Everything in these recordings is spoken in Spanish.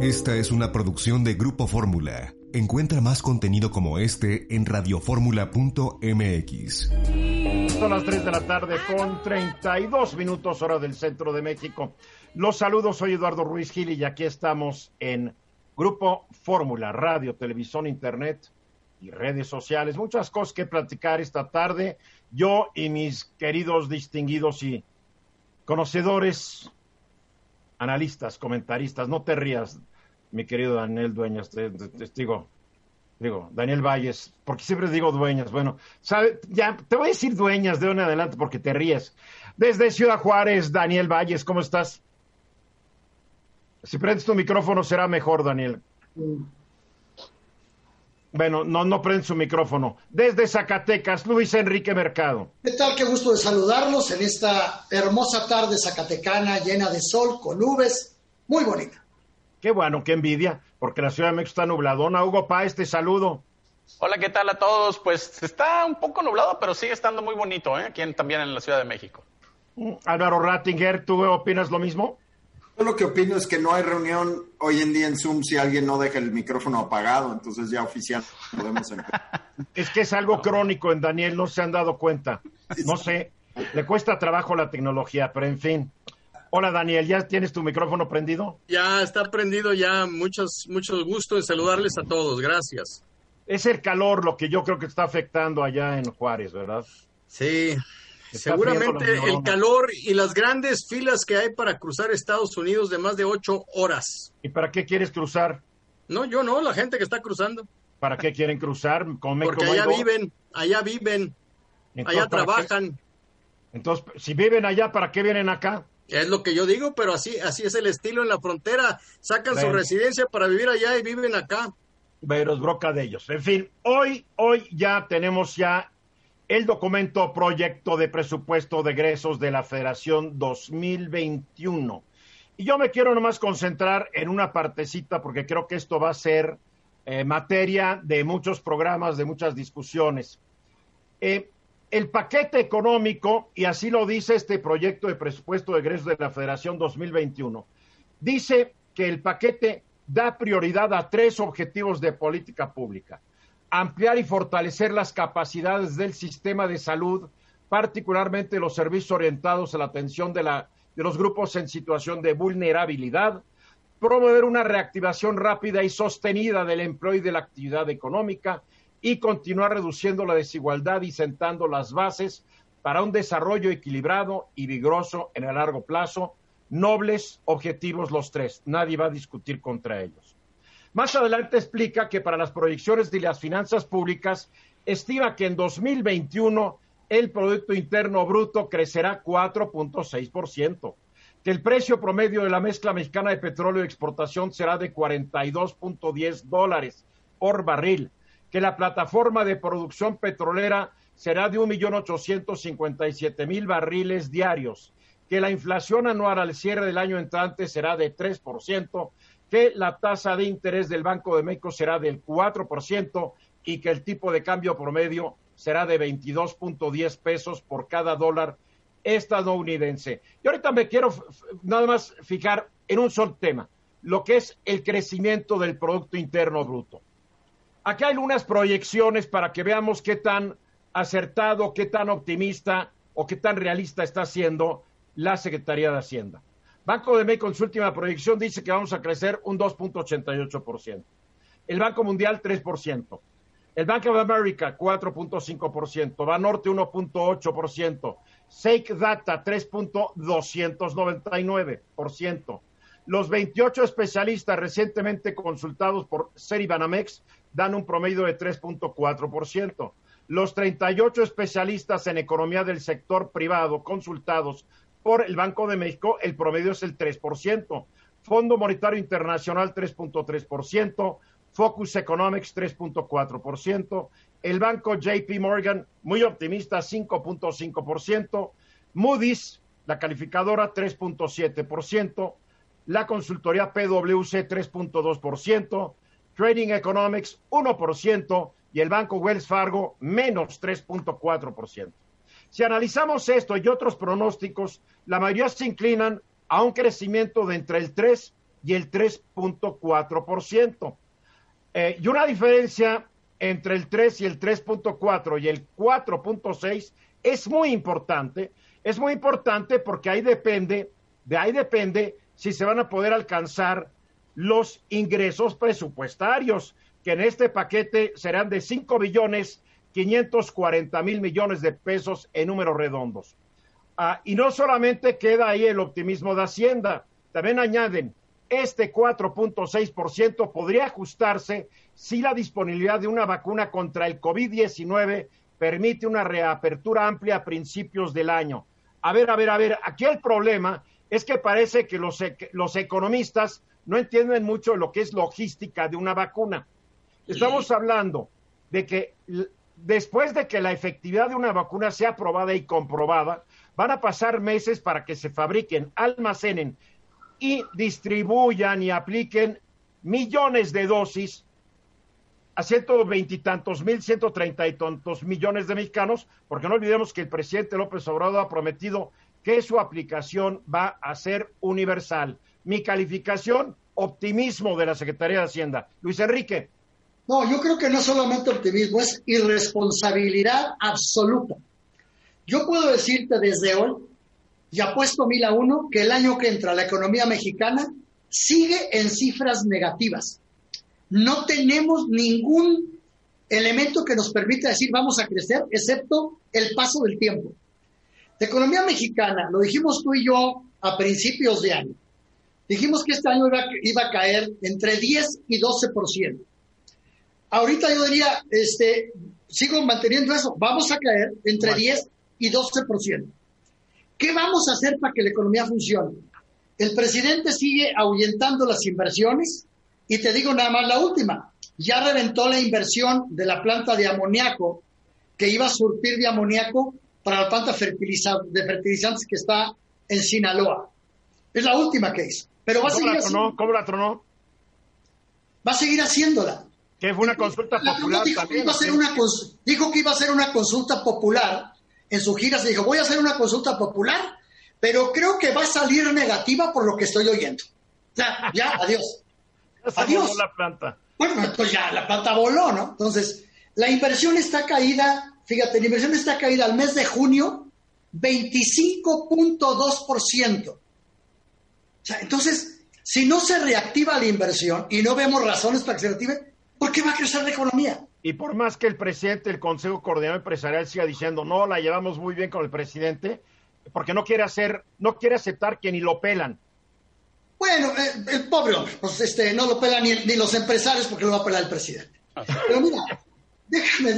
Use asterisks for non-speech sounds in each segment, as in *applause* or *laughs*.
Esta es una producción de Grupo Fórmula. Encuentra más contenido como este en radioformula.mx. Son las 3 de la tarde con 32 minutos hora del centro de México. Los saludos, soy Eduardo Ruiz Gil y aquí estamos en Grupo Fórmula, radio, televisión, internet y redes sociales. Muchas cosas que platicar esta tarde. Yo y mis queridos distinguidos y conocedores, analistas, comentaristas, no te rías, mi querido Daniel Dueñas, te, digo, digo, Daniel Valles, porque siempre digo Dueñas, bueno, ya te voy a decir Dueñas de en adelante porque te ríes. Desde Ciudad Juárez, Daniel Valles, ¿cómo estás? Si prendes tu micrófono será mejor, Daniel. Bueno, no, no prende su micrófono. Desde Zacatecas, Luis Enrique Mercado. ¿Qué tal? Qué gusto de saludarlos en esta hermosa tarde zacatecana llena de sol, con nubes, muy bonita. Qué bueno, qué envidia, porque la Ciudad de México está nubladona. Hugo Páez, te saludo. Hola, ¿qué tal a todos? Pues está un poco nublado, pero sigue estando muy bonito, ¿eh? Aquí también en la Ciudad de México. Mm, Álvaro Rattinger, ¿tú opinas lo mismo? Yo lo que opino es que no hay reunión hoy en día en Zoom si alguien no deja el micrófono apagado, entonces ya oficial podemos empezar. *laughs* Es que es algo crónico en Daniel, no se han dado cuenta. No sé, le cuesta trabajo la tecnología, pero en fin. Hola Daniel, ¿ya tienes tu micrófono prendido? Ya está prendido, ya muchos, muchos gusto en saludarles a todos, gracias. Es el calor lo que yo creo que está afectando allá en Juárez, ¿verdad? Sí, seguramente el calor y las grandes filas que hay para cruzar Estados Unidos de más de ocho horas. ¿Y para qué quieres cruzar? No, yo no, la gente que está cruzando. ¿Para qué quieren cruzar? Porque allá viven, allá viven, allá trabajan. Entonces, si viven allá, ¿para qué vienen acá? Es lo que yo digo, pero así, así es el estilo en la frontera. Sacan su residencia para vivir allá y viven acá. Veros broca de ellos. En fin, hoy, hoy ya tenemos ya el documento proyecto de presupuesto de egresos de la Federación 2021. Y yo me quiero nomás concentrar en una partecita porque creo que esto va a ser eh, materia de muchos programas, de muchas discusiones. Eh, el paquete económico, y así lo dice este proyecto de presupuesto de egresos de la Federación 2021, dice que el paquete da prioridad a tres objetivos de política pública. Ampliar y fortalecer las capacidades del sistema de salud, particularmente los servicios orientados a la atención de, los grupos en situación de vulnerabilidad, promover una reactivación rápida y sostenida del empleo y de la actividad económica, y continuar reduciendo la desigualdad y sentando las bases para un desarrollo equilibrado y vigoroso en el largo plazo. Nobles objetivos los tres, nadie va a discutir contra ellos. Más adelante explica que para las proyecciones de las finanzas públicas estima que en 2021 el Producto Interno Bruto crecerá 4.6%, que el precio promedio de la mezcla mexicana de petróleo de exportación será de 42.10 dólares por barril, que la plataforma de producción petrolera será de 1.857.000 barriles diarios, que la inflación anual al cierre del año entrante será de 3%, que la tasa de interés del Banco de México será del 4% y que el tipo de cambio promedio será de 22.10 pesos por cada dólar estadounidense. Y ahorita me quiero nada más fijar en un solo tema, lo que es el crecimiento del Producto Interno Bruto. Aquí hay unas proyecciones para que veamos qué tan acertado, qué tan optimista o qué tan realista está haciendo la Secretaría de Hacienda. Banco de México en su última proyección dice que vamos a crecer un 2.88%. El Banco Mundial 3%. El Bank of America 4.5%. Banorte 1.8%. Sake Data 3.299%. Los 28 especialistas recientemente consultados por Ceribanamex dan un promedio de 3.4%. Los 38 especialistas en economía del sector privado consultados por el Banco de México, el promedio es el 3%. Fondo Monetario Internacional 3.3%, Focus Economics 3.4%, el banco JP Morgan muy optimista 5.5%, Moody's, la calificadora 3.7%, la consultoría PwC 3.2%, Trading Economics 1% y el banco Wells Fargo menos 3.4%. Si analizamos esto y otros pronósticos, la mayoría se inclinan a un crecimiento de entre el 3 y el 3.4%. Eh, y una diferencia entre el 3 y el 3.4 y el 4.6 es muy importante. Es muy importante porque ahí depende, de ahí depende si se van a poder alcanzar los ingresos presupuestarios, que en este paquete serán de 5 billones 540 mil millones de pesos en números redondos. Ah, y no solamente queda ahí el optimismo de Hacienda, también añaden, este 4.6% podría ajustarse si la disponibilidad de una vacuna contra el COVID-19 permite una reapertura amplia a principios del año. A ver, a ver, a ver, aquí el problema es que parece que los, los economistas no entienden mucho lo que es logística de una vacuna. Estamos hablando de que después de que la efectividad de una vacuna sea aprobada y comprobada, van a pasar meses para que se fabriquen, almacenen y distribuyan y apliquen millones de dosis a ciento veintitantos mil, ciento treinta y tantos millones de mexicanos, porque no olvidemos que el presidente López Obrador ha prometido que su aplicación va a ser universal. Mi calificación, optimismo de la Secretaría de Hacienda. Luis Enrique. No, yo creo que no solamente optimismo, es irresponsabilidad absoluta. Yo puedo decirte desde hoy, y apuesto mil a uno, que el año que entra la economía mexicana sigue en cifras negativas. No tenemos ningún elemento que nos permita decir vamos a crecer, excepto el paso del tiempo. La economía mexicana, lo dijimos tú y yo a principios de año, dijimos que este año iba, iba a caer entre 10 y 12%. Ahorita yo diría, este, sigo manteniendo eso, vamos a caer entre 10 y 12%. ¿Qué vamos a hacer para que la economía funcione? El presidente sigue ahuyentando las inversiones y te digo nada más la última. Ya reventó la inversión de la planta de amoníaco que iba a surtir de amoníaco para la planta de fertilizantes que está en Sinaloa. Es la última que hizo. Pero va a seguir haciendo... ¿Cómo la tronó? Va a seguir haciéndola. Que fue una consulta popular dijo Que iba a una dijo que iba a hacer una consulta popular en su gira se dijo, voy a hacer una consulta popular, pero creo que va a salir negativa por lo que estoy oyendo. Ya, *laughs* ya, adiós. adiós. la planta. Bueno, pues ya la planta voló, ¿no? Entonces, la inversión está caída, fíjate, la inversión está caída al mes de junio 25.2%. O sea, entonces, si no se reactiva la inversión y no vemos razones para que se reactive, ¿por qué va a crecer la economía? Y por más que el presidente del Consejo Coordinador Empresarial siga diciendo, no, la llevamos muy bien con el presidente, porque no quiere hacer, no quiere aceptar que ni lo pelan. Bueno, eh, el pobre hombre, pues este, no lo pelan ni, los empresarios porque lo va a pelar el presidente. Pero mira, *laughs* déjame,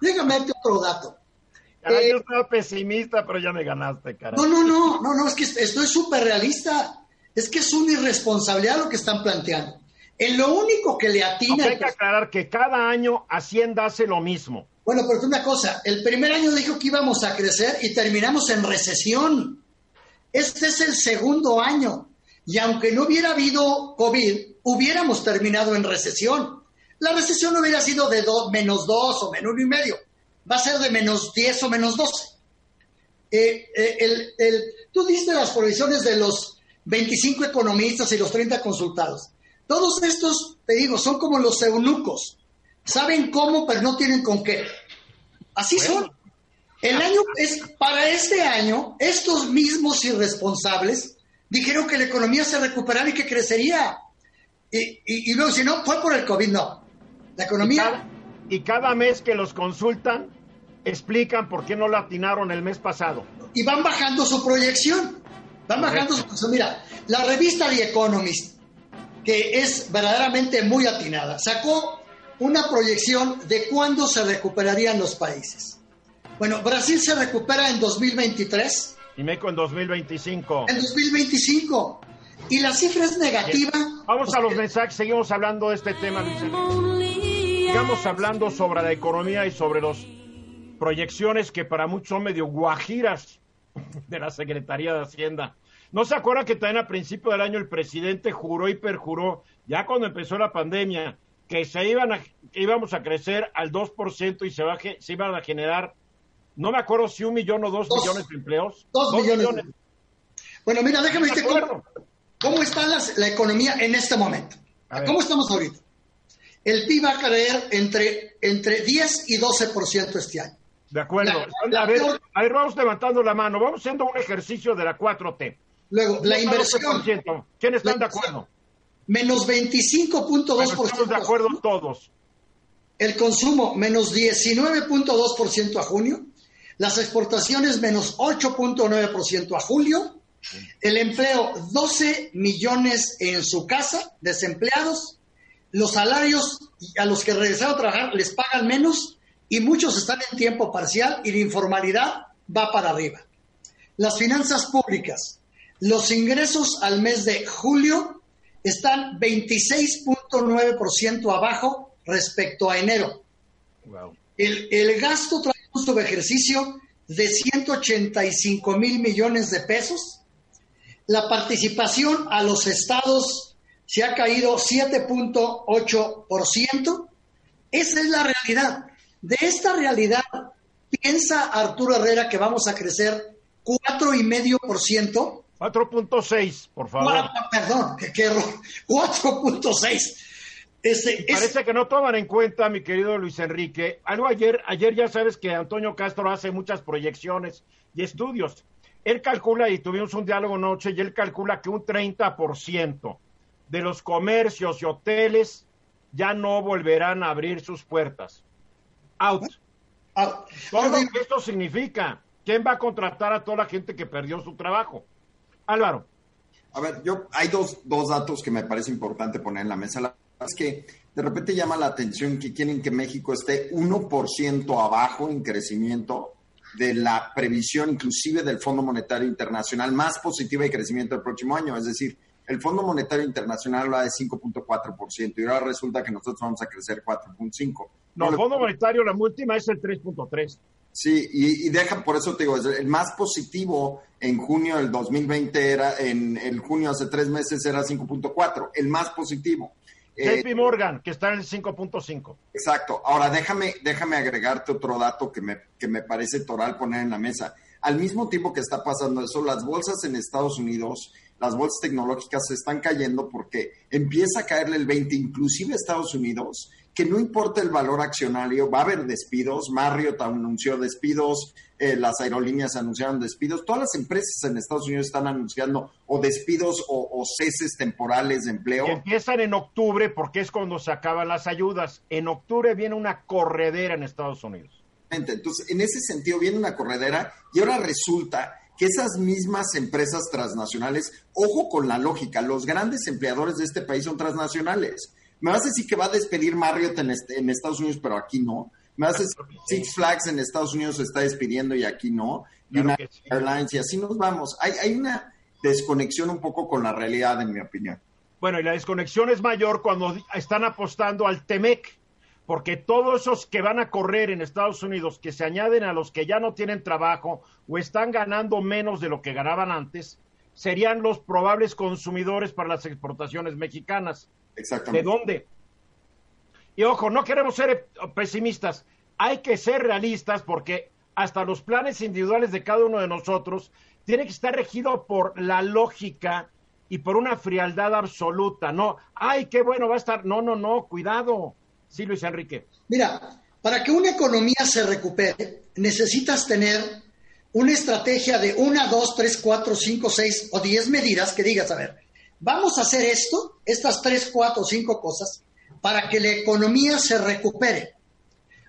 déjame darte otro dato. yo eh, estaba pesimista, pero ya me ganaste, carajo. No, no, no, no, no, es que estoy súper realista. Es que es una irresponsabilidad lo que están planteando. En lo único que le atina. hay que aclarar que cada año Hacienda hace lo mismo. Bueno, pero una cosa, el primer año dijo que íbamos a crecer y terminamos en recesión. Este es el segundo año. Y aunque no hubiera habido COVID, hubiéramos terminado en recesión. La recesión no hubiera sido de menos dos o menos uno y medio. Va a ser de menos diez o menos doce. Eh, eh, el, el, tú diste las provisiones de los 25 economistas y los 30 consultados. Todos estos, te digo, son como los eunucos. Saben cómo, pero no tienen con qué. Así son. El año es para este año, estos mismos irresponsables dijeron que la economía se recuperaría y que crecería. Y, luego, si no, fue por el COVID, no. La economía. Y cada, mes que los consultan, explican por qué no la atinaron el mes pasado. Y van bajando su proyección. Van bajando su proyección. Mira, la revista The Economist que es verdaderamente muy atinada. Sacó una proyección de cuándo se recuperarían los países. Bueno, Brasil se recupera en 2023. Y México en 2025. En 2025. Y la cifra es negativa. Vamos a los mensajes, seguimos hablando de este tema, Luis Sigamos hablando sobre la economía y sobre las proyecciones que para muchos son medio guajiras de la Secretaría de Hacienda. ¿No se acuerda que también a principio del año el presidente juró y perjuró, ya cuando empezó la pandemia, que se iban a, íbamos a crecer al 2% y se, va, se iban a generar, no me acuerdo si un millón o dos, millones de empleos? Dos, millones. Bueno, mira, déjame decirte cómo, está la, economía en este momento. ¿Cómo estamos ahorita? El PIB va a caer entre, entre 10 y 12% este año. De acuerdo. a, ver, a, ver, vamos levantando la mano. Vamos haciendo un ejercicio de la 4T. Luego, la inversión. ¿Quiénes están de acuerdo? Menos 25.2%. Estamos de acuerdo todos. El consumo, menos 19.2% a junio. Las exportaciones, menos 8.9% a julio. El empleo, 12 millones en su casa, desempleados los salarios a los que regresaron a trabajar les pagan menos y muchos están en tiempo parcial y la informalidad va para arriba. Las finanzas públicas, los ingresos al mes de julio están 26.9% abajo respecto a enero. El, el, gasto trae un subejercicio de 185 mil millones de pesos. La participación a los estados se ha caído 7.8%. Esa es la realidad. De esta realidad, piensa Arturo Herrera que vamos a crecer 4,5%. 4.6, por favor. perdón, que, 4.6. Este, Parece que no toman en cuenta, mi querido Luis Enrique. Algo ayer, ayer ya sabes que Antonio Castro hace muchas proyecciones y estudios. Él calcula, y tuvimos un diálogo anoche, y él calcula que un 30% de los comercios y hoteles ya no volverán a abrir sus puertas. Out. Todo esto significa. ¿Quién va a contratar a toda la gente que perdió su trabajo? Álvaro. A ver, yo hay dos, dos datos que me parece importante poner en la mesa. La es que de repente llama la atención que quieren que México esté 1% abajo en crecimiento de la previsión inclusive del Fondo Monetario Internacional más positiva de crecimiento el próximo año. Es decir, el Fondo Monetario Internacional habla de 5.4% y ahora resulta que nosotros vamos a crecer 4.5%. No, el Fondo Monetario, la última es el 3.3%. Sí, y, deja, por eso te digo, el más positivo en junio del 2020 era, en el junio hace tres meses era 5.4, el más positivo. JP eh, Morgan, que está en el 5.5. Exacto. Ahora, déjame, déjame agregarte otro dato que me, que me parece toral poner en la mesa. Al mismo tiempo que está pasando eso, las bolsas en Estados Unidos las bolsas tecnológicas se están cayendo porque empieza a caerle el 20, inclusive Estados Unidos, que no importa el valor accionario, va a haber despidos, Marriott anunció despidos, eh, las aerolíneas anunciaron despidos, todas las empresas en Estados Unidos están anunciando o despidos o, ceses temporales de empleo. empiezan en octubre porque es cuando se acaban las ayudas. En octubre viene una corredera en Estados Unidos. Entonces, en ese sentido viene una corredera y ahora resulta que esas mismas empresas transnacionales, ojo con la lógica, los grandes empleadores de este país son transnacionales. Me vas a decir que va a despedir Marriott en, este, en Estados Unidos, pero aquí no. Me vas a decir que Six Flags en Estados Unidos se está despidiendo y aquí no. United Airlines y así nos vamos. Hay, hay una desconexión un poco con la realidad, en mi opinión. Bueno, y la desconexión es mayor cuando están apostando al TEMEC, porque todos esos que van a correr en Estados Unidos, que se añaden a los que ya no tienen trabajo o están ganando menos de lo que ganaban antes, serían los probables consumidores para las exportaciones mexicanas. Exactamente. ¿De dónde? Y ojo, no queremos ser pesimistas, hay que ser realistas porque hasta los planes individuales de cada uno de nosotros tiene que estar regido por la lógica y por una frialdad absoluta. No, ay, qué bueno va a estar. No, no, no, cuidado. Sí, Luis Enrique. Mira, para que una economía se recupere, necesitas tener una estrategia de una, dos, tres, cuatro, cinco, seis o diez medidas que digas, a ver, vamos a hacer esto, estas tres, cuatro, cinco cosas, para que la economía se recupere.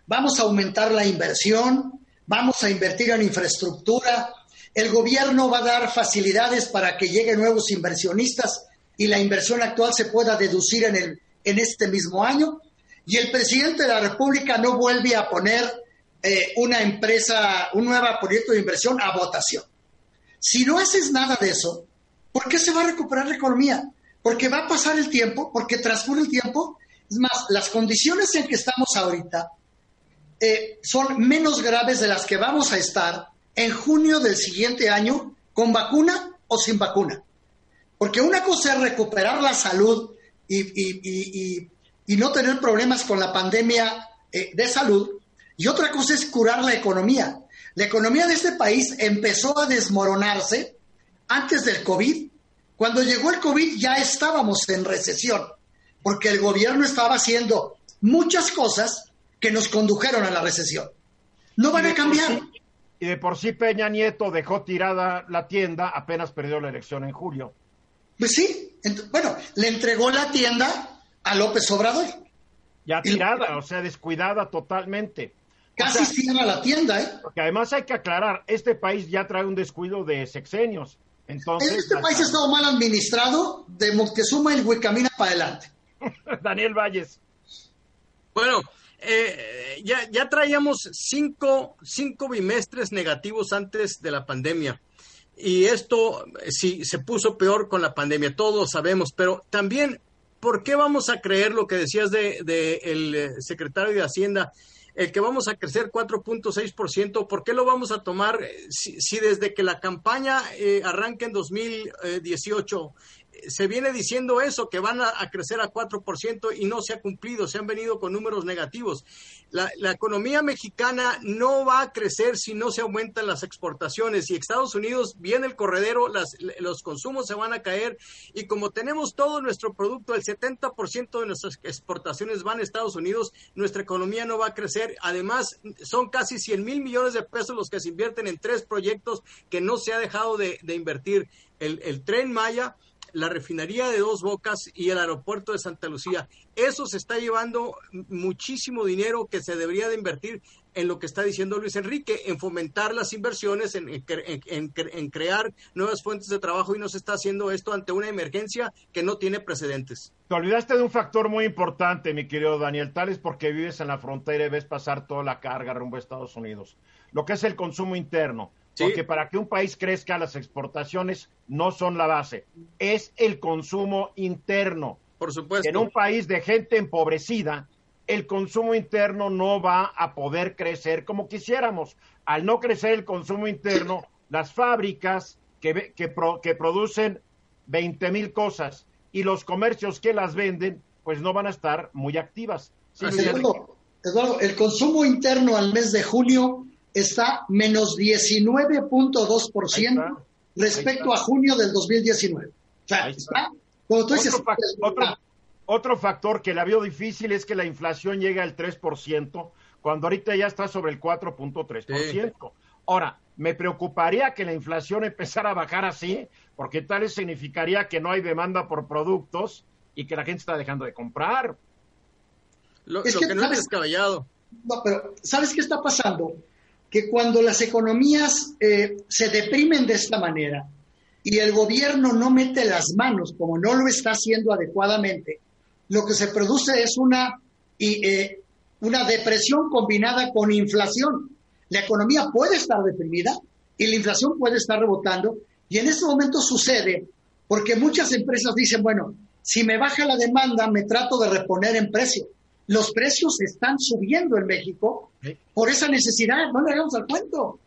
Vamos a aumentar la inversión, vamos a invertir en infraestructura, el gobierno va a dar facilidades para que lleguen nuevos inversionistas y la inversión actual se pueda deducir en, el, en este mismo año y el presidente de la República no vuelve a poner eh, una empresa, un nuevo proyecto de inversión a votación. Si no haces nada de eso, ¿Por qué se va a recuperar la economía? Porque va a pasar el tiempo, porque transcurre el tiempo. Es más, las condiciones en que estamos ahorita eh, son menos graves de las que vamos a estar en junio del siguiente año con vacuna o sin vacuna. Porque una cosa es recuperar la salud y, no tener problemas con la pandemia eh, de salud, y otra cosa es curar la economía. La economía de este país empezó a desmoronarse antes del COVID. Cuando llegó el COVID ya estábamos en recesión, porque el gobierno estaba haciendo muchas cosas que nos condujeron a la recesión. No van a cambiar. y de por sí Peña Nieto dejó tirada la tienda, apenas perdió la elección en julio. Pues sí, bueno, le entregó la tienda a López Obrador. Ya tirada, o sea, descuidada totalmente. Casi cierra la tienda, ¿eh? Porque además hay que aclarar, este país ya trae un descuido de sexenios. Entonces, este país ha estado mal administrado de Moctezuma y camina para adelante. *laughs* Daniel Valles. Bueno, eh, ya, ya traíamos cinco, cinco bimestres negativos antes de la pandemia. Y esto sí se puso peor con la pandemia, todos sabemos, pero también, ¿por qué vamos a creer lo que decías de, de el eh, secretario de Hacienda? El que vamos a crecer 4.6%, ¿por qué lo vamos a tomar eh, si, desde que la campaña eh, arranca en 2018 se viene diciendo eso, que van a, crecer a 4% y no se ha cumplido, se han venido con números negativos. La, economía mexicana no va a crecer si no se aumentan las exportaciones y Estados Unidos viene el corredero, los consumos se van a caer y como tenemos todo nuestro producto, el 70% de nuestras exportaciones van a Estados Unidos, nuestra economía no va a crecer. Además, son casi 100 mil millones de pesos los que se invierten en tres proyectos que no se ha dejado de, invertir. El, el tren Maya, la refinería de Dos Bocas y el aeropuerto de Santa Lucía. Eso se está llevando muchísimo dinero que se debería de invertir en lo que está diciendo Luis Enrique, en fomentar las inversiones, en, en, crear nuevas fuentes de trabajo y no se está haciendo esto ante una emergencia que no tiene precedentes. Te olvidaste de un factor muy importante, mi querido Daniel, tal es porque vives en la frontera y ves pasar toda la carga rumbo a Estados Unidos. Lo que es el consumo interno. Porque para que un país crezca, las exportaciones no son la base, es el consumo interno. Por supuesto. En un país de gente empobrecida, el consumo interno no va a poder crecer como quisiéramos. Al no crecer el consumo interno, las fábricas que, que, que producen 20 mil cosas y los comercios que las venden, pues no van a estar muy activas. Eduardo, el consumo interno al mes de junio está menos 19.2% respecto a junio del 2019. O sea, está, como tú dices, otro, factor que la veo difícil es que la inflación llega al 3%, cuando ahorita ya está sobre el 4.3%. Ahora, me preocuparía que la inflación empezara a bajar así, porque tal vez significaría que no hay demanda por productos y que la gente está dejando de comprar. Lo, que, no es descabellado. No, pero ¿sabes qué está pasando? Que cuando las economías eh, se deprimen de esta manera y el gobierno no mete las manos como no lo está haciendo adecuadamente, lo que se produce es una, eh, una depresión combinada con inflación. La economía puede estar deprimida y la inflación puede estar rebotando y en este momento sucede porque muchas empresas dicen, bueno, si me baja la demanda, me trato de reponer en precio los precios están subiendo en México por esa necesidad. No le hagamos al cuento.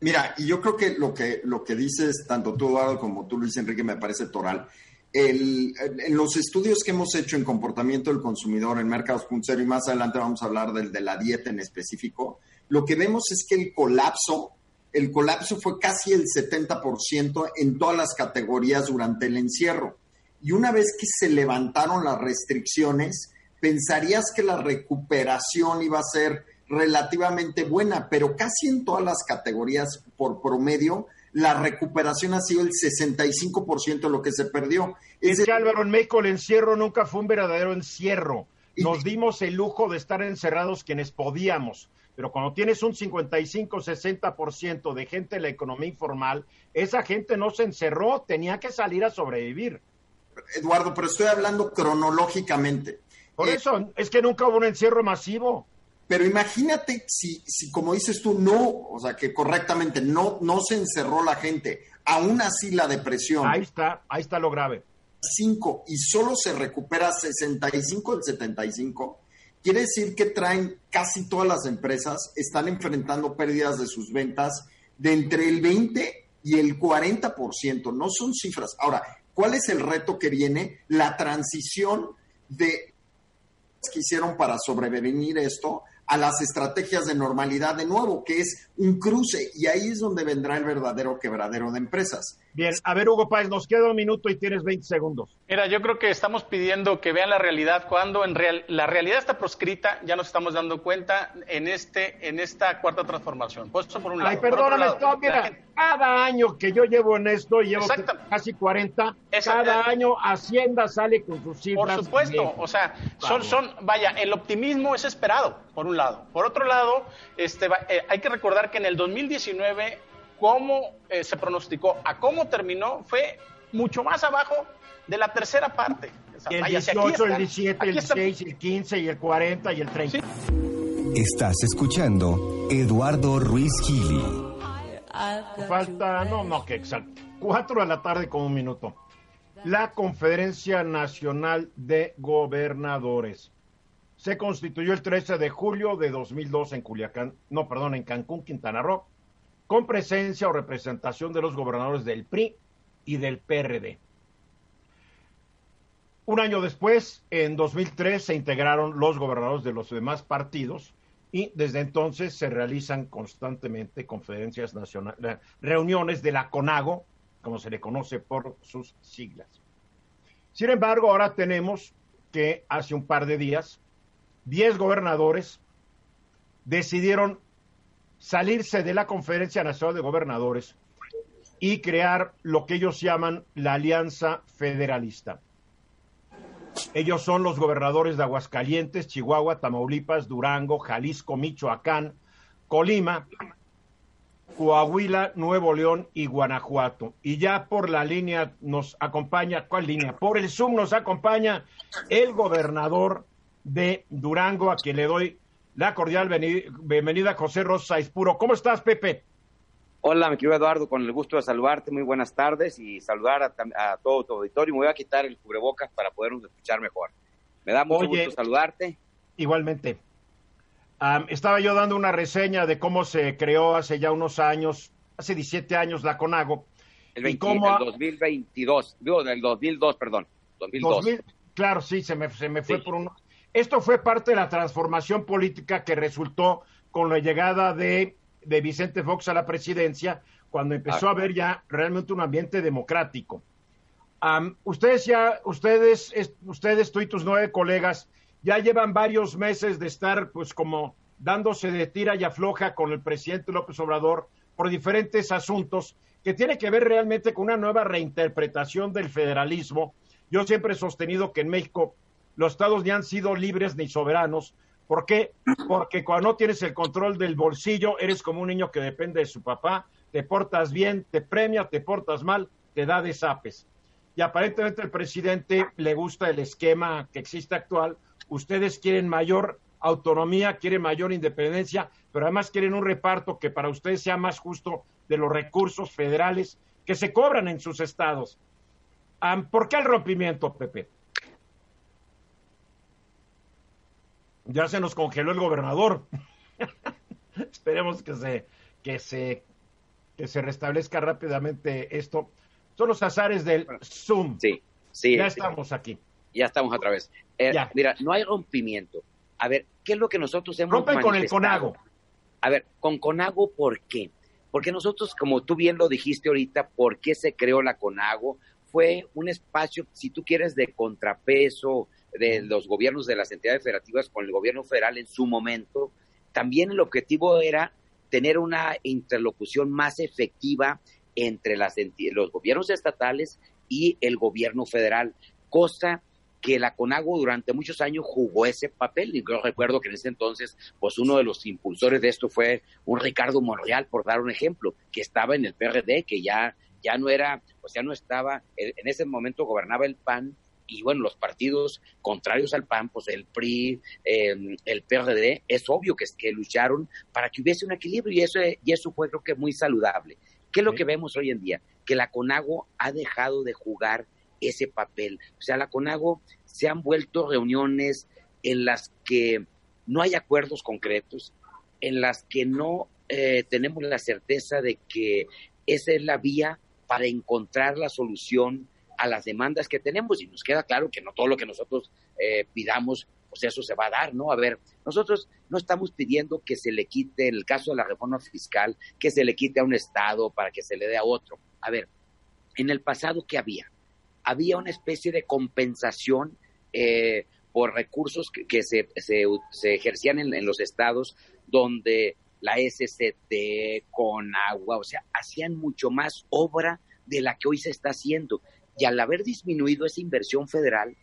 Mira, y yo creo que lo que lo que dices, tanto tú, Eduardo, como tú, Luis Enrique, me parece toral. en los estudios que hemos hecho en comportamiento del consumidor en mercados y más adelante vamos a hablar del de la dieta en específico, lo que vemos es que el colapso, el colapso fue casi el 70% en todas las categorías durante el encierro. Y una vez que se levantaron las restricciones, pensarías que la recuperación iba a ser relativamente buena, pero casi en todas las categorías por promedio, la recuperación ha sido el 65% de lo que se perdió. Es, que Álvaro, en México el encierro nunca fue un verdadero encierro. Nos dimos el lujo de estar encerrados quienes podíamos, pero cuando tienes un 55-60% de gente en la economía informal, esa gente no se encerró, tenía que salir a sobrevivir. Eduardo, pero estoy hablando cronológicamente. Por eh, eso, es que nunca hubo un encierro masivo. pero imagínate si, si, como dices tú, no, o sea, que correctamente no, no se encerró la gente, aún así la depresión. Ahí está, ahí está lo grave. 5 y solo se recupera 65 del 75, quiere decir que traen casi todas las empresas, están enfrentando pérdidas de sus ventas de entre el 20 y el 40%, no son cifras. Ahora, ¿cuál es el reto que viene? La transición de que hicieron para sobrevenir esto a las estrategias de normalidad de nuevo, que es un cruce, y ahí es donde vendrá el verdadero quebradero de empresas. Bien, a ver, Hugo Páez, nos queda un minuto y tienes 20 segundos. Mira, yo creo que estamos pidiendo que vean la realidad cuando en real, la realidad está proscrita, ya nos estamos dando cuenta en este en esta cuarta transformación. Pues eso por un lado. Ay, perdóname, lado, mira, cada año que yo llevo en esto, y llevo casi 40, cada eh, año Hacienda sale con sus cifras. Por supuesto, o sea, son, son, vaya, el optimismo es esperado, por un lado. Por otro lado, este, eh, hay que recordar que en el 2019 cómo eh, se pronosticó a cómo terminó fue mucho más abajo de la tercera parte. el 18, el 17, el 16, el 15 y el 40 y el 30. Estás escuchando Eduardo Ruiz Gili. Falta, no, no, que exacto. 4 de la tarde con un minuto. La Conferencia Nacional de Gobernadores se constituyó el 13 de julio de 2002 en Culiacán, no, perdón, en Cancún, Quintana Roo con presencia o representación de los gobernadores del PRI y del PRD. Un año después, en 2003, se integraron los gobernadores de los demás partidos y desde entonces se realizan constantemente conferencias nacionales, eh, reuniones de la CONAGO, como se le conoce por sus siglas. Sin embargo, ahora tenemos que hace un par de días, 10 gobernadores decidieron salirse de la Conferencia Nacional de Gobernadores y crear lo que ellos llaman la Alianza Federalista. Ellos son los gobernadores de Aguascalientes, Chihuahua, Tamaulipas, Durango, Jalisco, Michoacán, Colima, Coahuila, Nuevo León y Guanajuato. Y ya por la línea nos acompaña, ¿cuál línea? Por el Zoom nos acompaña el gobernador de Durango, a quien le doy la cordial bienvenida José Rosa Ispuro. ¿Cómo estás, Pepe? Hola, mi querido Eduardo, con el gusto de saludarte, muy buenas tardes y saludar a, todo tu auditorio. Me voy a quitar el cubrebocas para podernos escuchar mejor. Me da mucho gusto saludarte. Igualmente. estaba yo dando una reseña de cómo se creó hace ya unos años, hace 17 años la CONAGO. El, 2022, digo, del 2002, perdón. 2002. claro, sí, se me, se me fue por un esto fue parte de la transformación política que resultó con la llegada de, Vicente Fox a la presidencia, cuando empezó a haber ya realmente un ambiente democrático. ustedes ya, ustedes, ustedes, tú y tus nueve colegas, ya llevan varios meses de estar, pues, como dándose de tira y afloja con el presidente López Obrador por diferentes asuntos que tiene que ver realmente con una nueva reinterpretación del federalismo. Yo siempre he sostenido que en México los estados ni han sido libres ni soberanos. ¿Por qué? Porque cuando no tienes el control del bolsillo, eres como un niño que depende de su papá, te portas bien, te premia, te portas mal, te da desapes. Y aparentemente el presidente le gusta el esquema que existe actual. Ustedes quieren mayor autonomía, quieren mayor independencia, pero además quieren un reparto que para ustedes sea más justo de los recursos federales que se cobran en sus estados. ¿Por qué el rompimiento, Pepe? Ya se nos congeló el gobernador. *laughs* Esperemos que se, que se, que se restablezca rápidamente esto. Son los azares del Zoom. Sí, sí. Ya estamos aquí. Ya estamos otra vez. Eh, mira, no hay rompimiento. A ver, ¿qué es lo que nosotros hemos Rompen con el CONAGO. A ver, con CONAGO, ¿por qué? Porque nosotros, como tú bien lo dijiste ahorita, ¿por qué se creó la CONAGO? Fue un espacio, si tú quieres, de contrapeso, de los gobiernos de las entidades federativas con el gobierno federal en su momento, también el objetivo era tener una interlocución más efectiva entre las los gobiernos estatales y el gobierno federal, cosa que la CONAGO durante muchos años jugó ese papel. Y yo recuerdo que en ese entonces, pues uno de los impulsores de esto fue un Ricardo Monreal, por dar un ejemplo, que estaba en el PRD, que ya, ya no era, pues ya no estaba, en ese momento gobernaba el PAN y bueno, los partidos contrarios al PAN, pues el PRI, em, el PRD, es obvio que, que lucharon para que hubiese un equilibrio y eso, y eso fue creo que muy saludable. ¿Qué es lo que vemos hoy en día? Que la CONAGO ha dejado de jugar ese papel. O sea, la CONAGO se han vuelto reuniones en las que no hay acuerdos concretos, en las que no eh, tenemos la certeza de que esa es la vía para encontrar la solución a las demandas que tenemos y nos queda claro que no todo lo que nosotros eh, pidamos, pues eso se va a dar, ¿no? A ver, nosotros no estamos pidiendo que se le quite, en el caso de la reforma fiscal, que se le quite a un Estado para que se le dé a otro. A ver, en el pasado, ¿qué había? Había una especie de compensación eh, por recursos que, se, se, ejercían en, en los estados donde la SCT, con agua, o sea, hacían mucho más obra de la que hoy se está haciendo. Y al haber disminuido esa inversión federal,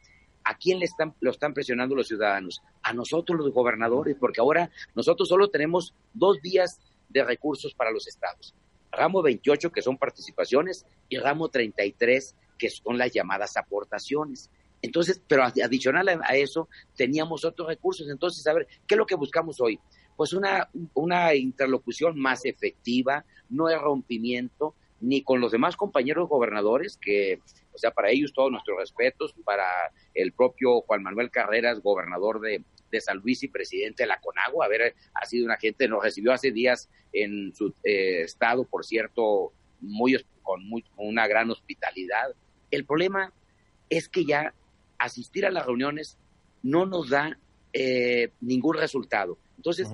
¿a quién le están, lo están presionando los ciudadanos? A nosotros los gobernadores, porque ahora nosotros solo tenemos dos vías de recursos para los estados. Ramo 28, que son participaciones, y ramo 33, que son las llamadas aportaciones. Entonces, pero adicional a eso, teníamos otros recursos. Entonces, a ver, ¿qué es lo que buscamos hoy? Pues una, una interlocución más efectiva, no hay rompimiento, ni con los demás compañeros gobernadores, que, o sea, para ellos todos nuestros respetos, para el propio Juan Manuel Carreras, gobernador de, San Luis y presidente de la CONAGUA, haber ha sido una gente, nos recibió hace días en su eh, estado, por cierto, muy con, muy, una gran hospitalidad. El problema es que ya asistir a las reuniones no nos da eh, ningún resultado. Entonces,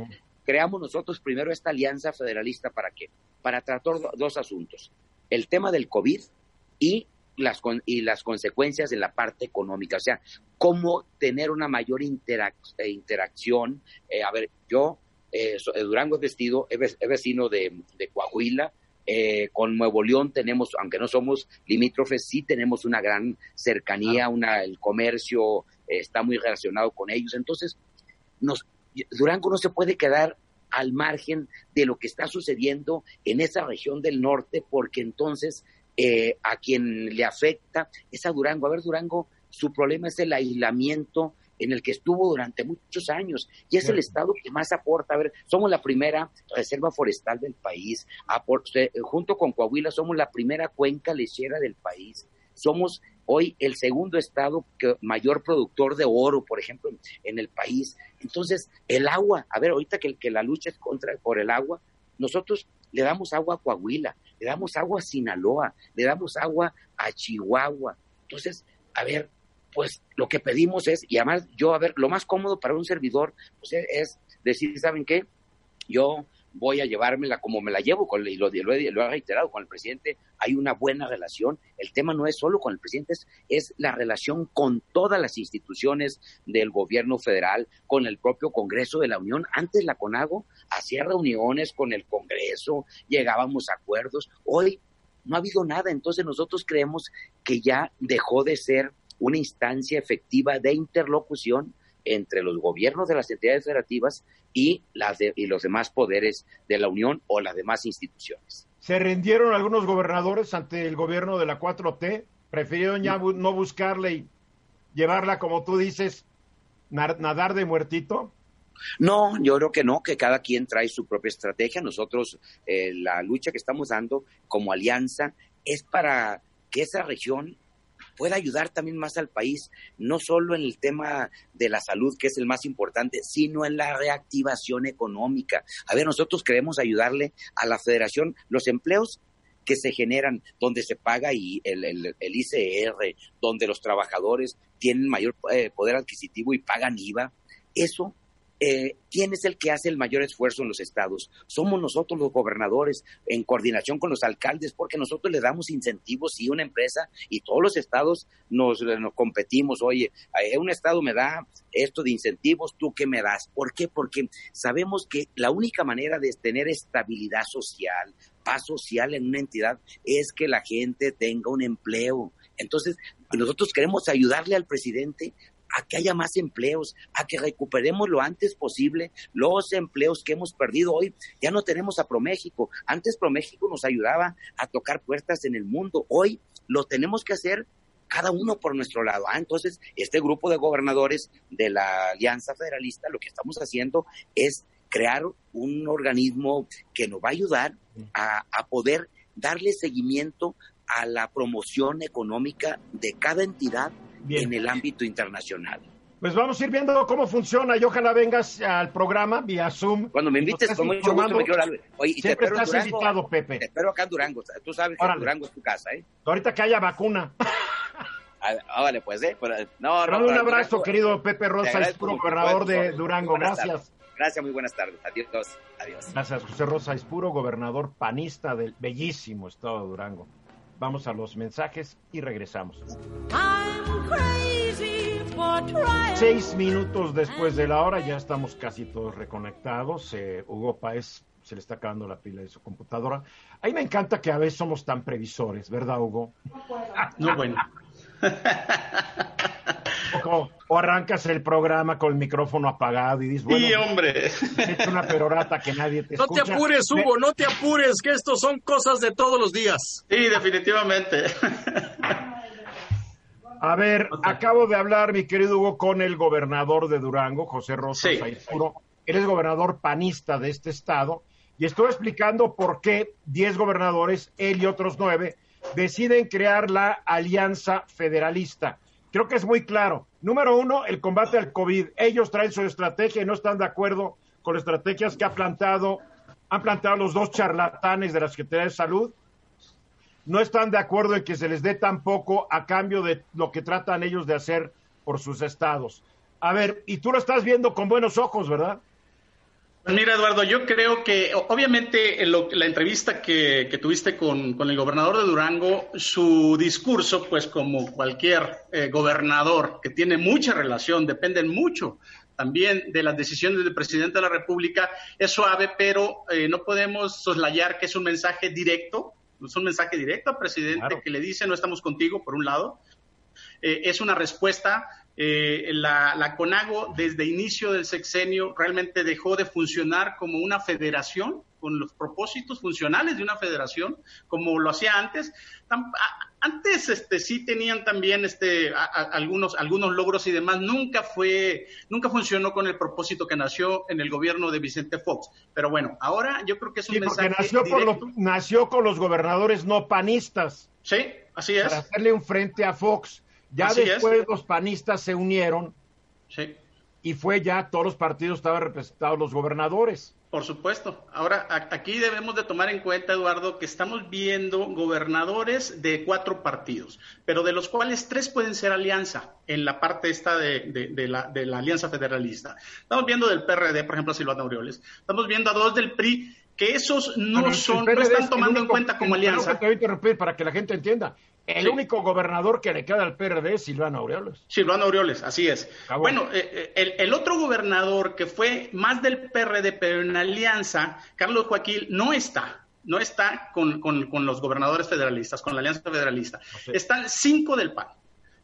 creamos nosotros primero esta alianza federalista para qué? Para tratar dos asuntos, el tema del COVID y las, y las consecuencias de la parte económica, o sea, cómo tener una mayor eh, interacción. Eh, a ver, yo, eh, Durango es vestido, es vecino de, Coahuila, con Nuevo León tenemos, aunque no somos limítrofes, sí tenemos una gran cercanía, una, el comercio está muy relacionado con ellos. Entonces, nos, Durango no se puede quedar al margen de lo que está sucediendo en esa región del norte, porque entonces eh, a quien le afecta es a Durango. A ver, Durango, su problema es el aislamiento en el que estuvo durante muchos años y es el estado que más aporta. A ver, somos la primera reserva forestal del país, junto con Coahuila somos la primera cuenca lechera del país, somos hoy el segundo estado que, mayor productor de oro, por ejemplo, en, el país. Entonces, el agua, a ver, ahorita que, la lucha es contra por el agua, nosotros le damos agua a Coahuila, le damos agua a Sinaloa, le damos agua a Chihuahua. Entonces, a ver, pues lo que pedimos es, y además yo, a ver, lo más cómodo para un servidor, pues es decir, ¿saben qué? Yo voy a llevármela como me la llevo, con, y lo, lo, he, lo, he, reiterado con el presidente, hay una buena relación. El tema no es solo con el presidente, es, es, la relación con todas las instituciones del gobierno federal, con el propio Congreso de la Unión. Antes la CONAGO hacía reuniones con el Congreso, llegábamos a acuerdos. Hoy no ha habido nada, entonces nosotros creemos que ya dejó de ser una instancia efectiva de interlocución entre los gobiernos de las entidades federativas y, las y los demás poderes de la Unión o las demás instituciones. ¿Se rindieron algunos gobernadores ante el gobierno de la 4T? ¿Prefirieron ya no buscarle y llevarla, como tú dices, nadar de muertito? No, yo creo que no, que cada quien trae su propia estrategia. Nosotros, eh, la lucha que estamos dando como alianza es para que esa región pueda ayudar también más al país, no solo en el tema de la salud, que es el más importante, sino en la reactivación económica. A ver, nosotros queremos ayudarle a la federación, los empleos que se generan, donde se paga y el, ICR, donde los trabajadores tienen mayor eh, poder adquisitivo y pagan IVA, eso eh, ¿quién es el que hace el mayor esfuerzo en los estados? Somos nosotros los gobernadores, en coordinación con los alcaldes, porque nosotros le damos incentivos y una empresa y todos los estados nos, competimos. Oye, eh, un estado me da esto de incentivos, ¿tú qué me das? ¿Por qué? Porque sabemos que la única manera de tener estabilidad social, paz social en una entidad, es que la gente tenga un empleo. Entonces, nosotros queremos ayudarle al presidente a que haya más empleos, a que recuperemos lo antes posible los empleos que hemos perdido hoy. Ya no tenemos a ProMéxico. Antes ProMéxico nos ayudaba a tocar puertas en el mundo. Hoy lo tenemos que hacer cada uno por nuestro lado. Ah, entonces, este grupo de gobernadores de la Alianza Federalista, lo que estamos haciendo es crear un organismo que nos va a ayudar a, poder darle seguimiento a la promoción económica de cada entidad en el ámbito internacional. Pues vamos a ir viendo cómo funciona y ojalá vengas al programa vía Zoom. Cuando me invites, con mucho gusto me quiero dar. Oye, y Siempre te estás invitado, Pepe. Te espero acá en Durango. Tú sabes que Durango es tu casa, ¿eh? Ahorita que haya vacuna. Ah, vale, pues, ¿eh? no, no, un abrazo, querido Pepe Rosa, Ispuro, gobernador de Durango. Gracias. Gracias, muy buenas tardes. Adiós. Adiós. Gracias, José Rosa Ispuro, gobernador panista del bellísimo estado de Durango. Vamos a los mensajes y regresamos. Seis minutos después de la hora, ya estamos casi todos reconectados. Eh, Hugo Páez se le está acabando la pila de su computadora. A mí me encanta que a veces somos tan previsores, ¿verdad, Hugo? No, bueno. O, arrancas el programa con el micrófono apagado y dices, bueno, sí, hombre. Es una perorata que nadie te no escucha. No te apures, Hugo, no te apures, que estos son cosas de todos los días. Sí, definitivamente. A ver, acabo de hablar, mi querido Hugo, con el gobernador de Durango, José Rosa sí. Él es gobernador panista de este estado y estoy explicando por qué 10 gobernadores, él y otros nueve, deciden crear la Alianza Federalista. Creo que es muy claro. Número uno, el combate al COVID. Ellos traen su estrategia y no están de acuerdo con las estrategias que ha plantado, han planteado los dos charlatanes de la Secretaría de Salud. No están de acuerdo en que se les dé tan poco a cambio de lo que tratan ellos de hacer por sus estados. A ver, y tú lo estás viendo con buenos ojos, ¿verdad? Mira, Eduardo, yo creo que obviamente en la entrevista que, tuviste con, el gobernador de Durango, su discurso, pues como cualquier eh, gobernador que tiene mucha relación, dependen mucho también de las decisiones del presidente de la República, es suave, pero eh, no podemos soslayar que es un mensaje directo, es un mensaje directo al presidente que le dice no estamos contigo, por un lado, eh, es una respuesta eh, la, CONAGO desde inicio del sexenio realmente dejó de funcionar como una federación con los propósitos funcionales de una federación como lo hacía antes. Antes este, sí tenían también este, algunos, algunos logros y demás. Nunca fue, nunca funcionó con el propósito que nació en el gobierno de Vicente Fox. Pero bueno, ahora yo creo que es un mensaje nació, nació con los gobernadores no panistas. Sí, así es. Para hacerle un frente a Fox. Ya después los panistas se unieron. Sí. Y fue ya, todos los partidos estaban representados, los gobernadores. Por supuesto. Ahora, aquí debemos de tomar en cuenta, Eduardo, que estamos viendo gobernadores de cuatro partidos, pero de los cuales tres pueden ser alianza en la parte esta de, la, de la alianza federalista. Estamos viendo del PRD, por ejemplo, a Silvana Aureoles. Estamos viendo a dos del PRI que esos no son, no están tomando en cuenta como alianza. Te voy a interrumpir para que la gente entienda. El único gobernador que le queda al PRD es Silvano Aureoles. Silvano Aureoles, así es. Bueno, eh, eh, el, otro gobernador que fue más del PRD, pero en alianza, Carlos Joaquín, no está. No está con, con, los gobernadores federalistas, con la alianza federalista. Están cinco del PAN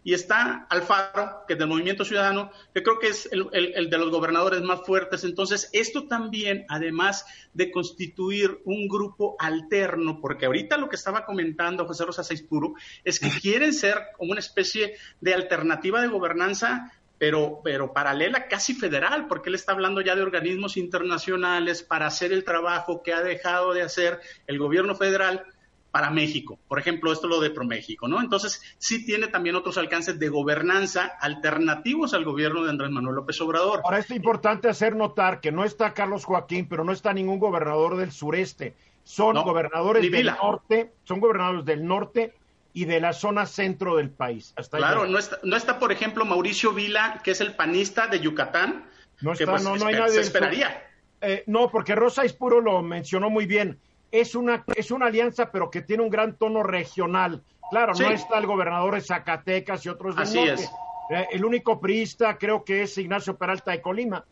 y está Alfaro, que es del Movimiento Ciudadano, que creo que es el, de los gobernadores más fuertes. Entonces, esto también, además de constituir un grupo alterno, porque ahorita lo que estaba comentando José Rosa Puro es que quieren ser como una especie de alternativa de gobernanza pero, pero paralela casi federal, porque él está hablando ya de organismos internacionales para hacer el trabajo que ha dejado de hacer el gobierno federal para México. Por ejemplo, esto es lo de ProMéxico, ¿no? Entonces, sí tiene también otros alcances de gobernanza alternativos al gobierno de Andrés Manuel López Obrador. Ahora es importante hacer notar que no está Carlos Joaquín, pero no está ningún gobernador del sureste. Son gobernadores del norte, son gobernadores del norte y de la zona centro del país. claro, no está, no está, por ejemplo, Mauricio Vila, que es el panista de Yucatán. No está, pues, no, no hay nadie. Se esperaría. Eh, no, porque Rosa Ispuro lo mencionó muy bien es una, es una alianza, pero que tiene un gran tono regional. Claro, no está el gobernador de Zacatecas y otros del Así norte. Es. Eh, el único priista creo que es Ignacio Peralta de Colima.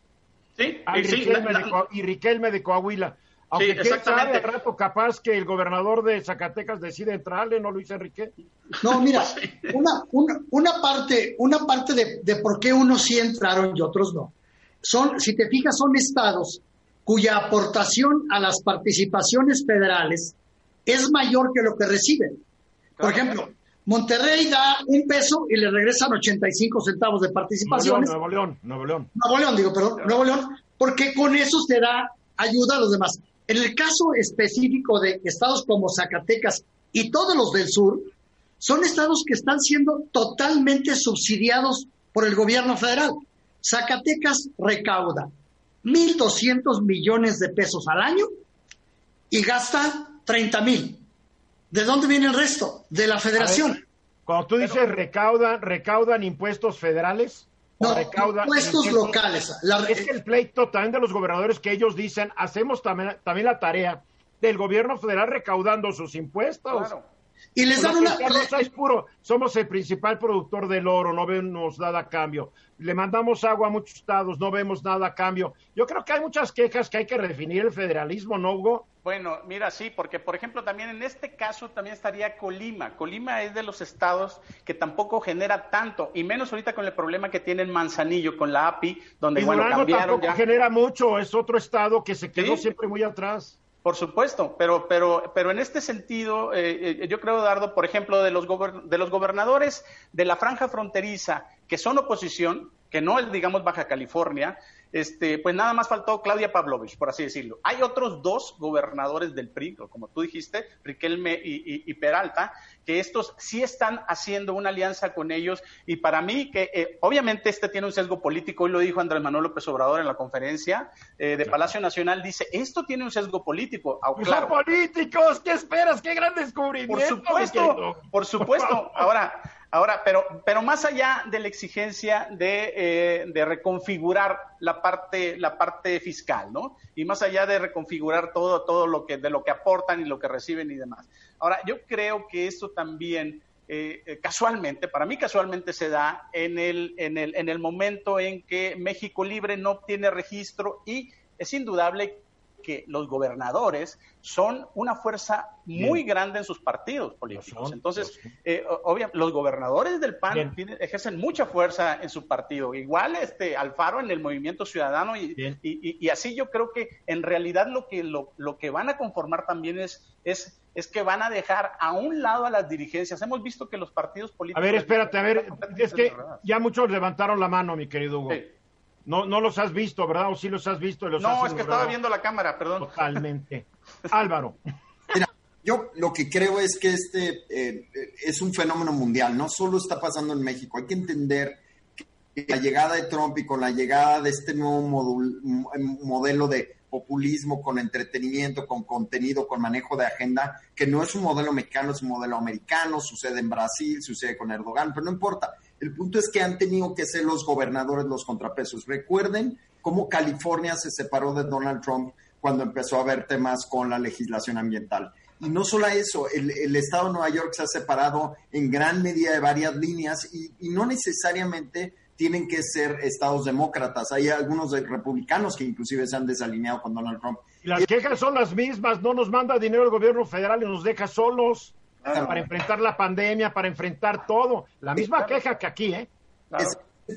Sí, y, Riquelme de, y Riquelme de Coahuila. Aunque sí, quién sabe, al rato capaz que el gobernador de Zacatecas decide entrarle, ¿no, Luis Enrique? No, mira, una, una, una parte, una parte de, de por qué unos sí entraron y otros no. Son, si te fijas, son estados cuya aportación a las participaciones federales es mayor que lo que reciben. Por ejemplo, Monterrey da un peso y le regresan 85 centavos de participación. Nuevo León, Nuevo León. Nuevo León, digo, perdón, Nuevo León, porque con eso se da ayuda a los demás. En el caso específico de estados como Zacatecas y todos los del sur, son estados que están siendo totalmente subsidiados por el gobierno federal. Zacatecas recauda 1.200 millones de pesos al año y gasta 30 mil. ¿De dónde viene el resto? De la federación. cuando tú dices recaudan, recaudan impuestos federales. No, impuestos, locales. es que el pleito también de los gobernadores que ellos dicen, hacemos también, también la tarea del gobierno federal recaudando sus impuestos. Y les dan una. es puro. Somos el principal productor del oro, no vemos nada a cambio. Le mandamos agua a muchos estados, no vemos nada a cambio. Yo creo que hay muchas quejas que hay que redefinir el federalismo, ¿no, Hugo? Bueno, mira, sí, porque por ejemplo también en este caso también estaría Colima. Colima es de los estados que tampoco genera tanto, y menos ahorita con el problema que tiene el Manzanillo con la API, donde y bueno, tampoco genera mucho, es otro estado que se quedó siempre muy atrás. Por supuesto, pero, pero, pero en este sentido, eh, eh, yo creo, Dardo, por ejemplo, de los, de los gobernadores de la franja fronteriza que son oposición, que no es, digamos, Baja California, este, pues nada más faltó Claudia Pavlovich, por así decirlo. Hay otros dos gobernadores del PRI, como tú dijiste, Riquelme y, Peralta, que estos sí están haciendo una alianza con ellos y para mí que eh, obviamente este tiene un sesgo político, hoy lo dijo Andrés Manuel López Obrador en la conferencia eh, de Palacio Nacional, dice, esto tiene un sesgo político. Ah, claro. políticos! ¿Qué esperas? ¡Qué gran descubrimiento! Por supuesto, por supuesto. *laughs* Ahora, Ahora, pero, pero más allá de la exigencia de, eh, de, reconfigurar la parte, la parte fiscal, ¿no? Y más allá de reconfigurar todo, todo lo que, de lo que aportan y lo que reciben y demás. Ahora, yo creo que esto también, eh, eh, casualmente, para mí casualmente se da en el, en, el, en el momento en que México Libre no obtiene registro y es indudable que los gobernadores son una fuerza muy grande en sus partidos políticos. Entonces, eh, los gobernadores del PAN ejercen mucha fuerza en su partido. Igual este Alfaro en el Movimiento Ciudadano y, y, así yo creo que en realidad lo que lo, lo que van a conformar también es es es que van a dejar a un lado a las dirigencias. Hemos visto que los partidos políticos... A ver, espérate, a ver, es que ya muchos levantaron la mano, mi querido Hugo. No, no los has visto, ¿verdad? ¿O sí los has visto? Los no, es que estaba viendo la cámara, perdón. Totalmente. *laughs* Álvaro. Mira, yo lo que creo es que este eh, es un fenómeno mundial, no solo está pasando en México. Hay que entender que la llegada de Trump y con la llegada de este nuevo modelo de populismo, con entretenimiento, con contenido, con manejo de agenda, que no es un modelo mexicano, es un modelo americano, sucede en Brasil, sucede con Erdogan, pero no importa. El punto es que han tenido que ser los gobernadores los contrapesos. Recuerden cómo California se separó de Donald Trump cuando empezó a haber temas con la legislación ambiental. Y no solo eso, el, estado de Nueva York se ha separado en gran medida de varias líneas y, y no necesariamente tienen que ser estados demócratas. Hay algunos republicanos que inclusive se han desalineado con Donald Trump. Y las quejas son las mismas, no nos manda dinero el gobierno federal y nos deja solos para enfrentar la pandemia, para enfrentar todo. La misma queja que aquí, ¿eh?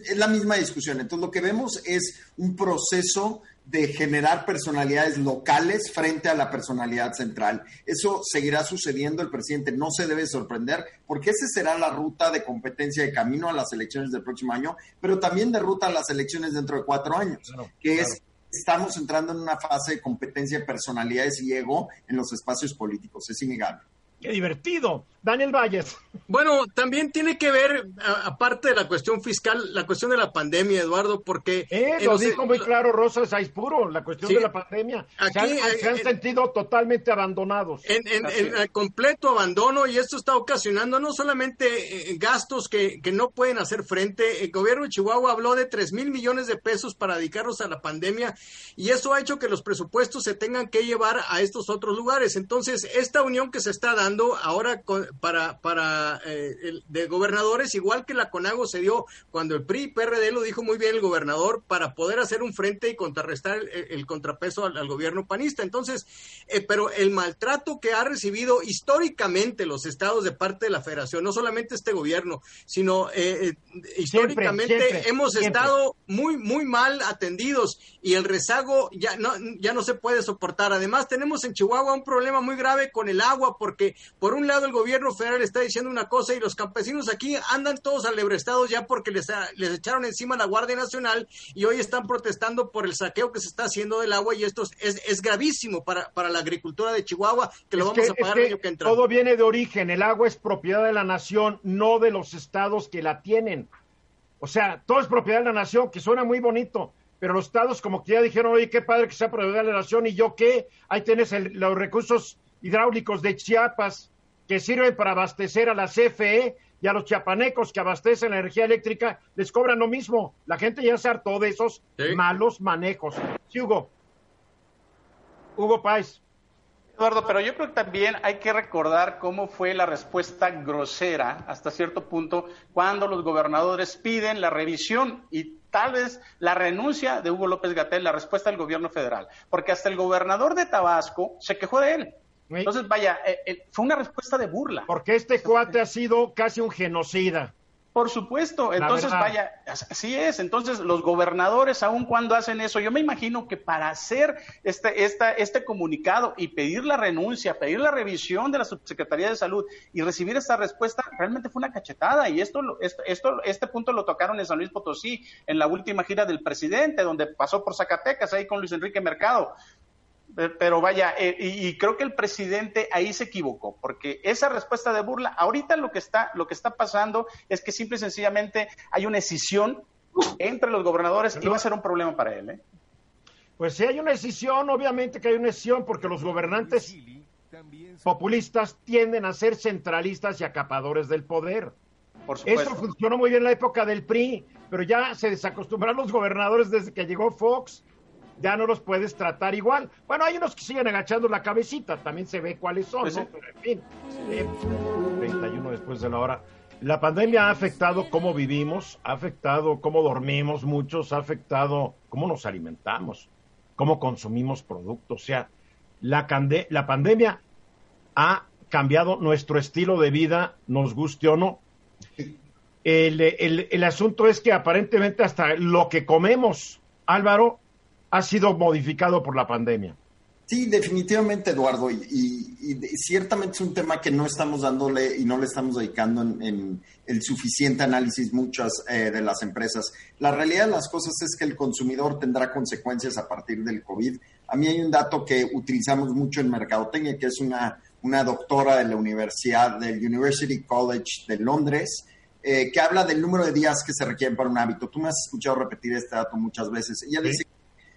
es la misma discusión. Entonces lo que vemos es un proceso de generar personalidades locales frente a la personalidad central. Eso seguirá sucediendo, el presidente no se debe sorprender, porque esa será la ruta de competencia de camino a las elecciones del próximo año, pero también de ruta a las elecciones dentro de cuatro años, que es estamos entrando en una fase de competencia de personalidades y ego en los espacios políticos, es innegable. ¡Qué divertido! Daniel Valles. Bueno, también tiene que ver, aparte de la cuestión fiscal, la cuestión de la pandemia, Eduardo, porque... Eh, lo dijo muy claro Rosa Puro, la cuestión de la pandemia. Aquí, se han, sentido totalmente abandonados. En, en, completo abandono y esto está ocasionando no solamente eh, gastos que, que, no pueden hacer frente. El gobierno de Chihuahua habló de 3 mil millones de pesos para dedicarlos a la pandemia y eso ha hecho que los presupuestos se tengan que llevar a estos otros lugares. Entonces, esta unión que se está dando ahora con, para, para eh, el, de gobernadores, igual que la CONAGO se dio cuando el PRI PRD lo dijo muy bien el gobernador, para poder hacer un frente y contrarrestar el, contrapeso al, gobierno panista. Entonces, eh, pero el maltrato que ha recibido históricamente los estados de parte de la federación, no solamente este gobierno, sino eh, históricamente hemos estado muy, muy mal atendidos y el rezago ya no, ya no se puede soportar. Además, tenemos en Chihuahua un problema muy grave con el agua, porque por un lado el gobierno gobierno federal está diciendo una cosa y los campesinos aquí andan todos alebrestados ya porque les, les echaron encima la Guardia Nacional y hoy están protestando por el saqueo que se está haciendo del agua y esto es, es gravísimo para, para la agricultura de Chihuahua que lo vamos a pagar el año que entra. Todo viene de origen, el agua es propiedad de la nación, no de los estados que la tienen. O sea, todo es propiedad de la nación, que suena muy bonito, pero los estados como que ya dijeron, oye, qué padre que sea propiedad de la nación, y yo qué, ahí tienes los recursos hidráulicos de Chiapas que sirven para abastecer a la CFE y a los chiapanecos que abastecen la energía eléctrica, les cobran lo mismo. La gente ya se hartó de esos malos manejos. Sí, Hugo. Hugo Páez. Eduardo, pero yo creo que también hay que recordar cómo fue la respuesta grosera hasta cierto punto cuando los gobernadores piden la revisión y tal vez la renuncia de Hugo López Gatel, la respuesta del gobierno federal, porque hasta el gobernador de Tabasco se quejó de él. Entonces, vaya, eh, eh, fue una respuesta de burla. Porque este cuate ha sido casi un genocida. Por supuesto, entonces vaya, así es, entonces los gobernadores, aun cuando hacen eso, yo me imagino que para hacer este, esta, este comunicado y pedir la renuncia, pedir la revisión de la Subsecretaría de Salud y recibir esta respuesta, realmente fue una cachetada y esto, esto, esto, este punto lo tocaron en San Luis Potosí, en la última gira del presidente, donde pasó por Zacatecas, ahí con Luis Enrique Mercado. Pero vaya, eh, y, creo que el presidente ahí se equivocó, porque esa respuesta de burla, ahorita lo que está, lo que está pasando es que simple y sencillamente hay una escisión entre los gobernadores y va a ser un problema para él. ¿eh? Pues si hay una escisión, obviamente que hay una escisión, porque los gobernantes populistas tienden a ser centralistas y acapadores del poder. Por Eso funcionó muy bien en la época del PRI, pero ya se desacostumbraron los gobernadores desde que llegó Fox ya no los puedes tratar igual. Bueno, hay unos que siguen agachando la cabecita, también se ve cuáles son, pues ¿no? Pero en fin, 31 después de la hora. La pandemia ha afectado cómo vivimos, ha afectado cómo dormimos muchos, ha afectado cómo nos alimentamos, cómo consumimos productos. O sea, la, la pandemia ha cambiado nuestro estilo de vida, nos guste o no. El, el, el asunto es que aparentemente hasta lo que comemos, Álvaro, ha sido modificado por la pandemia. Sí, definitivamente, Eduardo, y, ciertamente es un tema que no estamos dándole y no le estamos dedicando en, el suficiente análisis muchas eh, de las empresas. La realidad de las cosas es que el consumidor tendrá consecuencias a partir del COVID. A mí hay un dato que utilizamos mucho en Mercadotecnia, que es una, una doctora de la Universidad, del University College de Londres, eh, que habla del número de días que se requieren para un hábito. Tú me has escuchado repetir este dato muchas veces. Ella dice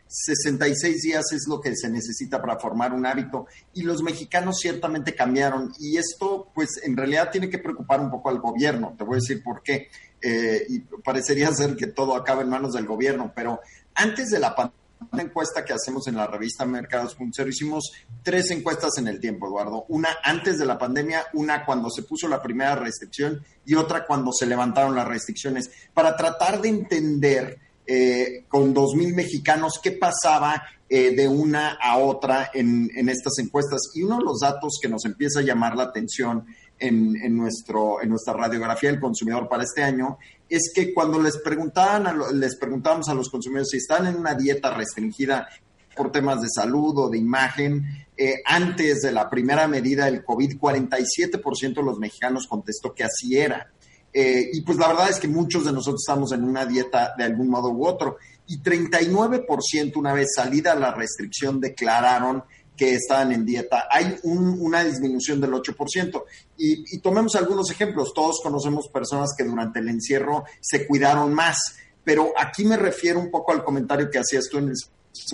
66 días es lo que se necesita para formar un hábito y los mexicanos ciertamente cambiaron. Y esto pues en realidad tiene que preocupar un poco al gobierno, te voy a decir por qué, eh, y parecería *laughs* ser que todo acaba en manos del gobierno, pero antes de la pandemia, encuesta que hacemos en la revista Mercados.0 hicimos tres encuestas en el tiempo, Eduardo. Una antes de la pandemia, una cuando se puso la primera restricción y otra cuando se levantaron las restricciones, para tratar de entender eh, con 2.000 mexicanos, qué pasaba eh, de una a otra en, estas encuestas. Y uno de los datos que nos empieza a llamar la atención en, nuestro, en nuestra radiografía del consumidor para este año es que cuando les, preguntaban les preguntábamos a los consumidores si están en una dieta restringida por temas de salud o de imagen, eh, antes de la primera medida del COVID, 47% de los mexicanos contestó que así era. Eh, y pues la verdad es que muchos de nosotros estamos en una dieta de algún modo u otro. Y 39% una vez salida la restricción declararon que estaban en dieta. Hay una disminución del 8%. Y, y, tomemos algunos ejemplos. Todos conocemos personas que durante el encierro se cuidaron más. Pero aquí me refiero un poco al comentario que hacías tú en el...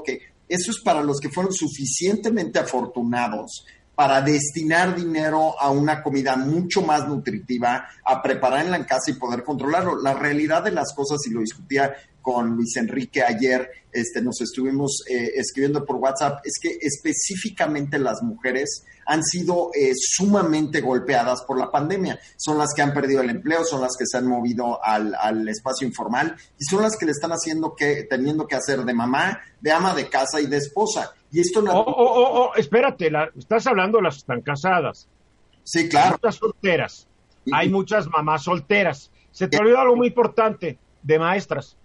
que eso es para los que fueron suficientemente afortunados para destinar dinero a una comida mucho más nutritiva, a prepararla en casa y poder controlarlo. La realidad de las cosas, y lo discutía con Luis Enrique ayer, este, nos estuvimos eh, escribiendo por WhatsApp, es que específicamente las mujeres han sido eh, sumamente golpeadas por la pandemia. Son las que han perdido el empleo, son las que se han movido al, al espacio informal y son las que le están haciendo que, teniendo que hacer de mamá, de ama de casa y de esposa. Y esto no... Oh, oh, oh, oh espérate, estás hablando de las que están casadas. Sí, claro. Hay muchas solteras. Hay muchas mamás solteras. Se te olvidó algo muy importante, de maestras.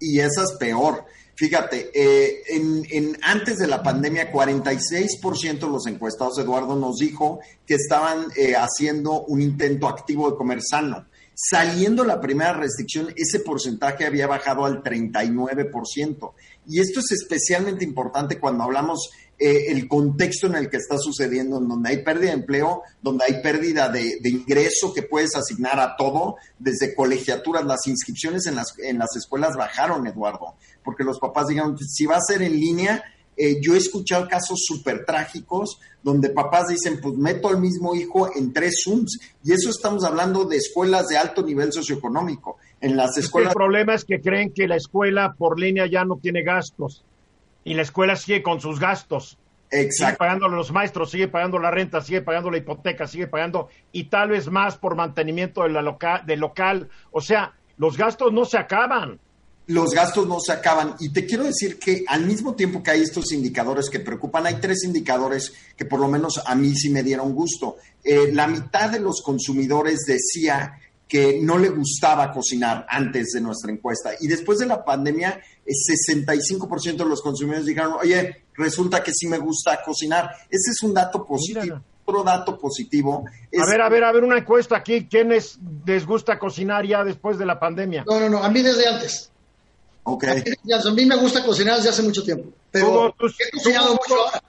y esa es peor. Fíjate, eh, en, antes de la pandemia, 46% de los encuestados, Eduardo, nos dijo que estaban eh, haciendo un intento activo de comer sano. Saliendo la primera restricción, ese porcentaje había bajado al 39%. Y esto es especialmente importante cuando hablamos eh, el contexto en el que está sucediendo, en donde hay pérdida de empleo, donde hay pérdida de, ingreso que puedes asignar a todo, desde colegiaturas, las inscripciones en las, en las escuelas bajaron, Eduardo, porque los papás dijeron, si va a ser en línea, eh, yo he escuchado casos súper trágicos donde papás dicen, pues meto al mismo hijo en tres Zooms. Y eso estamos hablando de escuelas de alto nivel socioeconómico. En las escuelas... el problema es que creen que la escuela por línea ya no tiene gastos y la escuela sigue con sus gastos. Exacto. Sigue pagando los maestros, sigue pagando la renta, sigue pagando la hipoteca, sigue pagando y tal vez más por mantenimiento de la local, del local. O sea, los gastos no se acaban. Los gastos no se acaban. Y te quiero decir que al mismo tiempo que hay estos indicadores que preocupan, hay tres indicadores que por lo menos a mí sí me dieron gusto. Eh, la mitad de los consumidores decía que no le gustaba cocinar antes de nuestra encuesta. Y después de la pandemia, el 65% de los consumidores dijeron, oye, resulta que sí me gusta cocinar. Ese es un dato positivo. Otro dato positivo. A ver, a ver, a ver, una encuesta aquí. ¿Quiénes les gusta cocinar ya después de la pandemia? No, no, no, a mí desde antes. Ok. A mí, me gusta cocinar desde hace mucho tiempo. Pero he cocinado mucho ahora.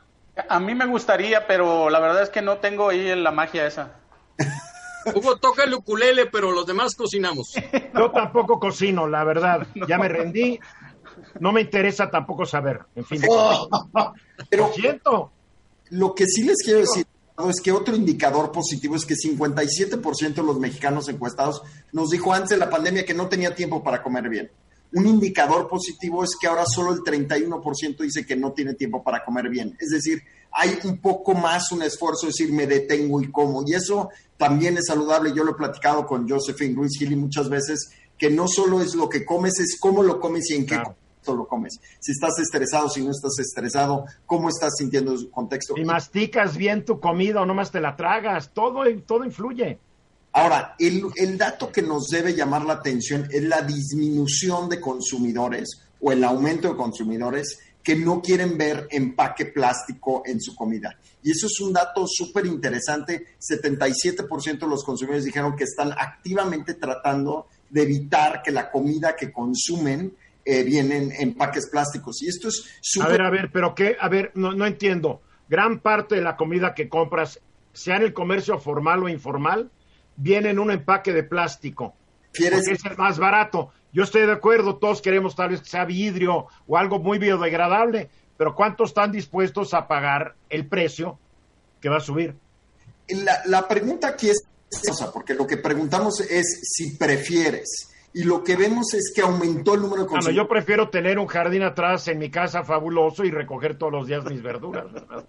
A mí me gustaría, pero la verdad es que no tengo ahí la magia esa. *laughs* Hugo toca el ukulele, pero los demás cocinamos. Yo tampoco cocino, la verdad. Ya me rendí. No me interesa tampoco saber. En fin. *laughs* pero siento. Lo que sí les quiero decir es que otro indicador positivo es que 57% de los mexicanos encuestados nos dijo antes de la pandemia que no tenía tiempo para comer bien. Un indicador positivo es que ahora solo el 31% dice que no tiene tiempo para comer bien. Es decir, hay un poco más un esfuerzo de decir me detengo y como. Y eso también es saludable. Yo lo he platicado con Josephine Ruiz Gili muchas veces, que no solo es lo que comes, es cómo lo comes y en qué contexto lo comes. Si estás estresado, si no estás estresado, cómo estás sintiendo su contexto. Si masticas bien tu comida o nomás te la tragas, todo, todo influye. Ahora, el, el dato que nos debe llamar la atención es la disminución de consumidores o el aumento de consumidores que no quieren ver empaque plástico en su comida. Y eso es un dato súper interesante. 77% de los consumidores dijeron que están activamente tratando de evitar que la comida que consumen eh, viene en empaques plásticos. Y esto es súper... A ver, a ver, pero qué, a ver, no, no entiendo. Gran parte de la comida que compras, sea en el comercio formal o informal, viene en un empaque de plástico. ¿Quieres? Porque es el más barato. Yo estoy de acuerdo, todos queremos tal vez que sea vidrio o algo muy biodegradable, pero ¿cuántos están dispuestos a pagar el precio que va a subir? La, pregunta aquí es, porque lo que preguntamos es si prefieres. Y lo que vemos es que aumentó el número de consumidores. yo prefiero tener un jardín atrás en mi casa fabuloso y recoger todos los días mis verduras.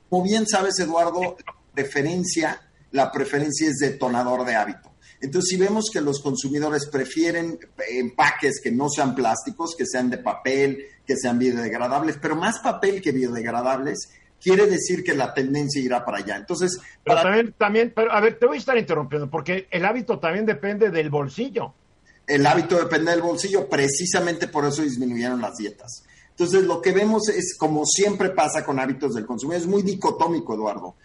Como bien sabes, Eduardo, preferencia, la preferencia es detonador de hábito. Entonces, si vemos que los consumidores prefieren empaques que no sean plásticos, que sean de papel, que sean biodegradables, pero más papel que biodegradables, quiere decir que la tendencia irá para allá. Entonces, pero también, también, pero a ver, te voy a estar interrumpiendo, porque el hábito también depende del bolsillo. El hábito depende del bolsillo, precisamente por eso disminuyeron las dietas. Entonces, lo que vemos es, como siempre pasa con hábitos del consumidor, es muy dicotómico, Eduardo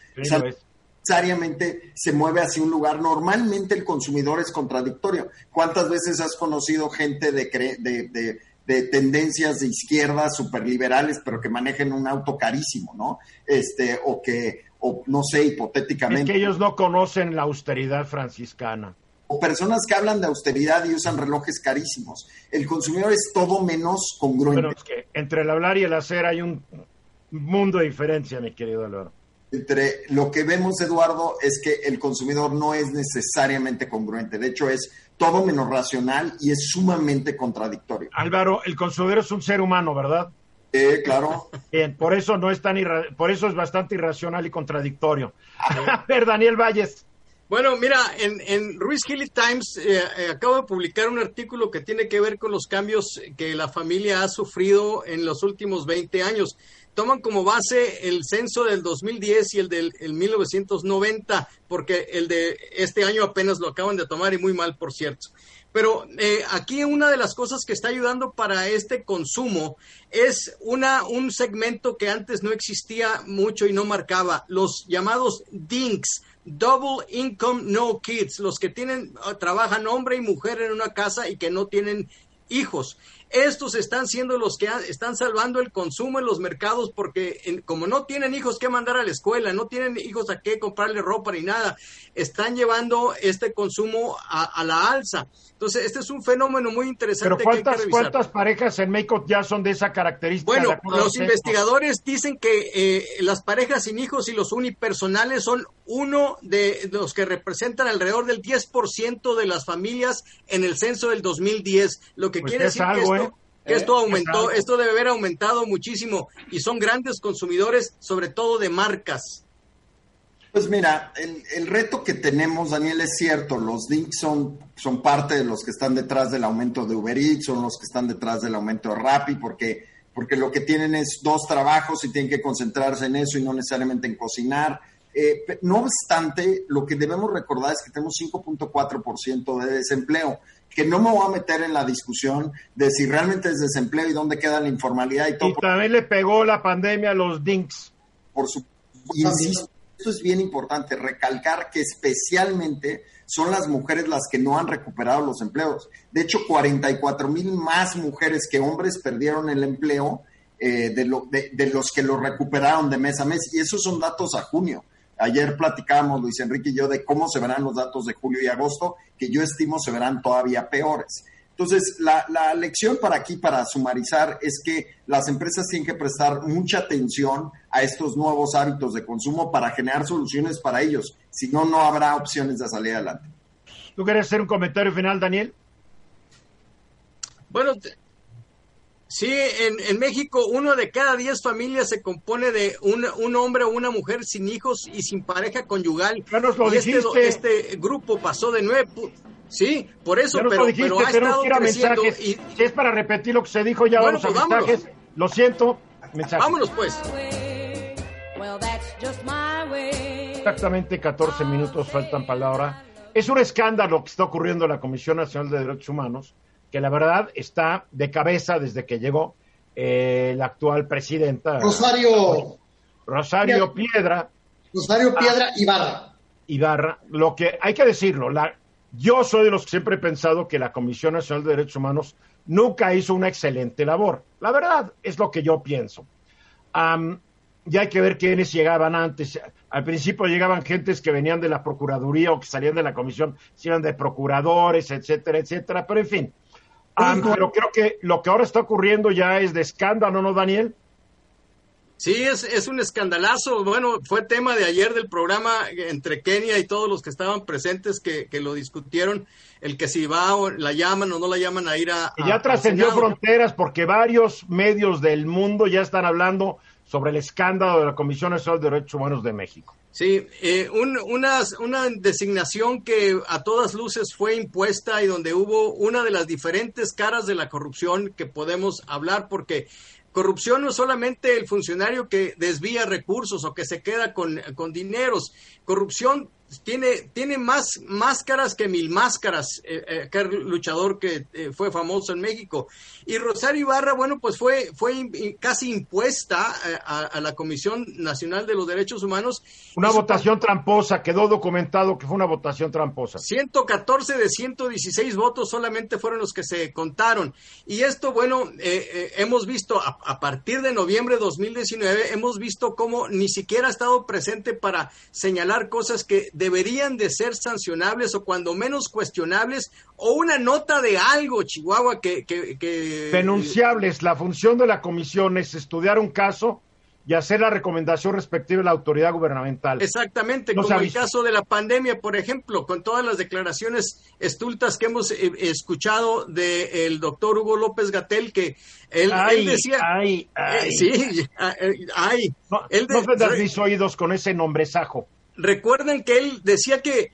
necesariamente se mueve hacia un lugar. Normalmente el consumidor es contradictorio. ¿Cuántas veces has conocido gente de, de, de, tendencias de izquierda superliberales, pero que manejen un auto carísimo, ¿no? Este, o que, o no sé, hipotéticamente. Es que ellos no conocen la austeridad franciscana. O personas que hablan de austeridad y usan relojes carísimos. El consumidor es todo menos congruente. Pero es que entre el hablar y el hacer hay un mundo de diferencia, mi querido Álvaro entre lo que vemos, Eduardo, es que el consumidor no es necesariamente congruente. De hecho, es todo menos racional y es sumamente contradictorio. Álvaro, el consumidor es un ser humano, ¿verdad? Eh, claro. *laughs* Bien, por eso no es tan por eso es bastante irracional y contradictorio. *laughs* A ver, Daniel Valles. Bueno, mira, en, en Ruiz Hilly Times eh, eh, acabo de publicar un artículo que tiene que ver con los cambios que la familia ha sufrido en los últimos 20 años toman como base el censo del 2010 y el del 1990, porque el de este año apenas lo acaban de tomar y muy mal, por cierto. Pero eh, aquí una de las cosas que está ayudando para este consumo es una, un segmento que antes no existía mucho y no marcaba, los llamados DINKs, Double Income No Kids, los que tienen, trabajan hombre y mujer en una casa y que no tienen hijos. Estos están siendo los que están salvando el consumo en los mercados porque como no tienen hijos que mandar a la escuela, no tienen hijos a qué comprarle ropa ni nada, están llevando este consumo a, la alza. Entonces, este es un fenómeno muy interesante. Pero ¿cuántas, ¿cuántas parejas en México ya son de esa característica? Bueno, los investigadores dicen que eh, las parejas sin hijos y los unipersonales son uno de los que representan alrededor del 10% de las familias en el censo del 2010, lo que pues quiere decir que esto, ¿eh? esto aumentó, esto debe haber aumentado muchísimo y son grandes consumidores, sobre todo de marcas. Pues mira, el, reto que tenemos, Daniel, es cierto, los DINK son, son parte de los que están detrás del aumento de Uber Eats, son los que están detrás del aumento de Rappi, porque, porque lo que tienen es dos trabajos y tienen que concentrarse en eso y no necesariamente en cocinar. Eh, no obstante, lo que debemos recordar es que tenemos 5.4% de desempleo, que no me voy a meter en la discusión de si realmente es desempleo y dónde queda la informalidad y todo. Y también le pegó la pandemia a los DINKs. Por supuesto, esto es bien importante, recalcar que especialmente son las mujeres las que no han recuperado los empleos. De hecho, 44 mil más mujeres que hombres perdieron el empleo eh, de, de, los que lo recuperaron de mes a mes. Y esos son datos a junio. Ayer platicábamos, Luis Enrique y yo, de cómo se verán los datos de julio y agosto, que yo estimo se verán todavía peores. Entonces, la, la, lección para aquí, para sumarizar, es que las empresas tienen que prestar mucha atención a estos nuevos hábitos de consumo para generar soluciones para ellos. Si no, no habrá opciones de salir adelante. ¿Tú quieres hacer un comentario final, Daniel? Bueno, sí, en, en, México uno de cada diez familias se compone de un, un, hombre o una mujer sin hijos y sin pareja conyugal. Ya nos lo y este, este, grupo pasó de nueve Sí, por eso, pero, pero ha estado creciendo y... Si es para repetir lo que se dijo, ya vamos a pues mensajes. Lo siento, mensajes. Vámonos pues. Exactamente 14 minutos faltan para la hora. Es un escándalo lo que está ocurriendo en la Comisión Nacional de Derechos Humanos, que la verdad está de cabeza desde que llegó eh, la actual presidenta. Rosario. Rosario Piedra. Rosario Piedra Ibarra. Ibarra. Lo que hay que decirlo, la, yo soy de los que siempre he pensado que la Comisión Nacional de Derechos Humanos nunca hizo una excelente labor. La verdad es lo que yo pienso. ya hay que ver quiénes llegaban antes. Al principio llegaban gentes que venían de la Procuraduría o que salían de la Comisión, si eran de procuradores, etcétera, etcétera. Pero en fin. Pero creo que lo que ahora está ocurriendo ya es de escándalo, ¿no, Daniel? Sí, es, es un escandalazo. Bueno, fue tema de ayer del programa entre Kenia y todos los que estaban presentes que, lo discutieron, el que si va o la llaman o no la llaman a ir a... Y ya trascendió fronteras porque varios medios del mundo ya están hablando sobre el escándalo de la Comisión Nacional de Derechos Humanos de México. Sí, eh, una, una designación que a todas luces fue impuesta y donde hubo una de las diferentes caras de la corrupción que podemos hablar porque Corrupción no es solamente el funcionario que desvía recursos o que se queda con, con dineros. Corrupción tiene, tiene más máscaras que mil máscaras, eh, eh, aquel luchador que eh, fue famoso en México. Y Rosario Ibarra, bueno, pues fue, fue casi impuesta a, la Comisión Nacional de los Derechos Humanos. Una votación tramposa, quedó documentado que fue una votación tramposa. 114 de 116 votos solamente fueron los que se contaron. Y esto, bueno, hemos visto a, a partir de noviembre de 2019, hemos visto cómo ni siquiera ha estado presente para señalar cosas que deberían de ser sancionables o cuando menos cuestionables o una nota de algo, Chihuahua, que... que, Denunciables. La función de la comisión es estudiar un caso y hacer la recomendación respectiva a la autoridad gubernamental. Exactamente, como el caso de la pandemia, por ejemplo, con todas las declaraciones estultas que hemos eh, escuchado del doctor Hugo López Gatel, que él, decía... Ay, ay, eh, sí, *laughs* ay. No, él no mis oídos con ese nombrezajo recuerden que él decía que,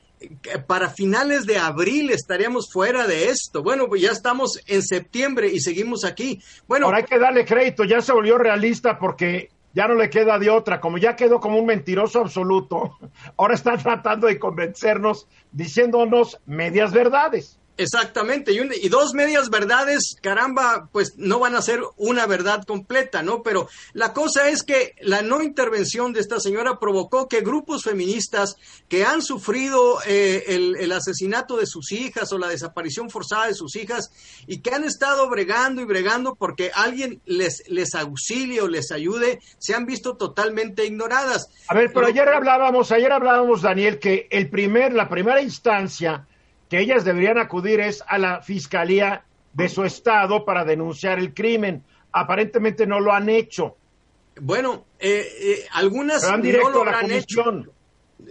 para finales de abril estaríamos fuera de esto. Bueno, pues ya estamos en septiembre y seguimos aquí. Bueno, ahora hay que darle crédito, ya se volvió realista porque ya no le queda de otra, como ya quedó como un mentiroso absoluto, *laughs* ahora está tratando de convencernos diciéndonos medias verdades. Exactamente, y, y, dos medias verdades, caramba, pues no van a ser una verdad completa, ¿no? Pero la cosa es que la no intervención de esta señora provocó que grupos feministas que han sufrido eh, el, el, asesinato de sus hijas o la desaparición forzada de sus hijas y que han estado bregando y bregando porque alguien les, les auxilie o les ayude, se han visto totalmente ignoradas. A ver, pero, pero ayer hablábamos, ayer hablábamos, Daniel, que el primer, la primera instancia que ellas deberían acudir es a la fiscalía de su estado para denunciar el crimen. Aparentemente no lo han hecho. Bueno, eh, eh, algunas no lo habrán hecho.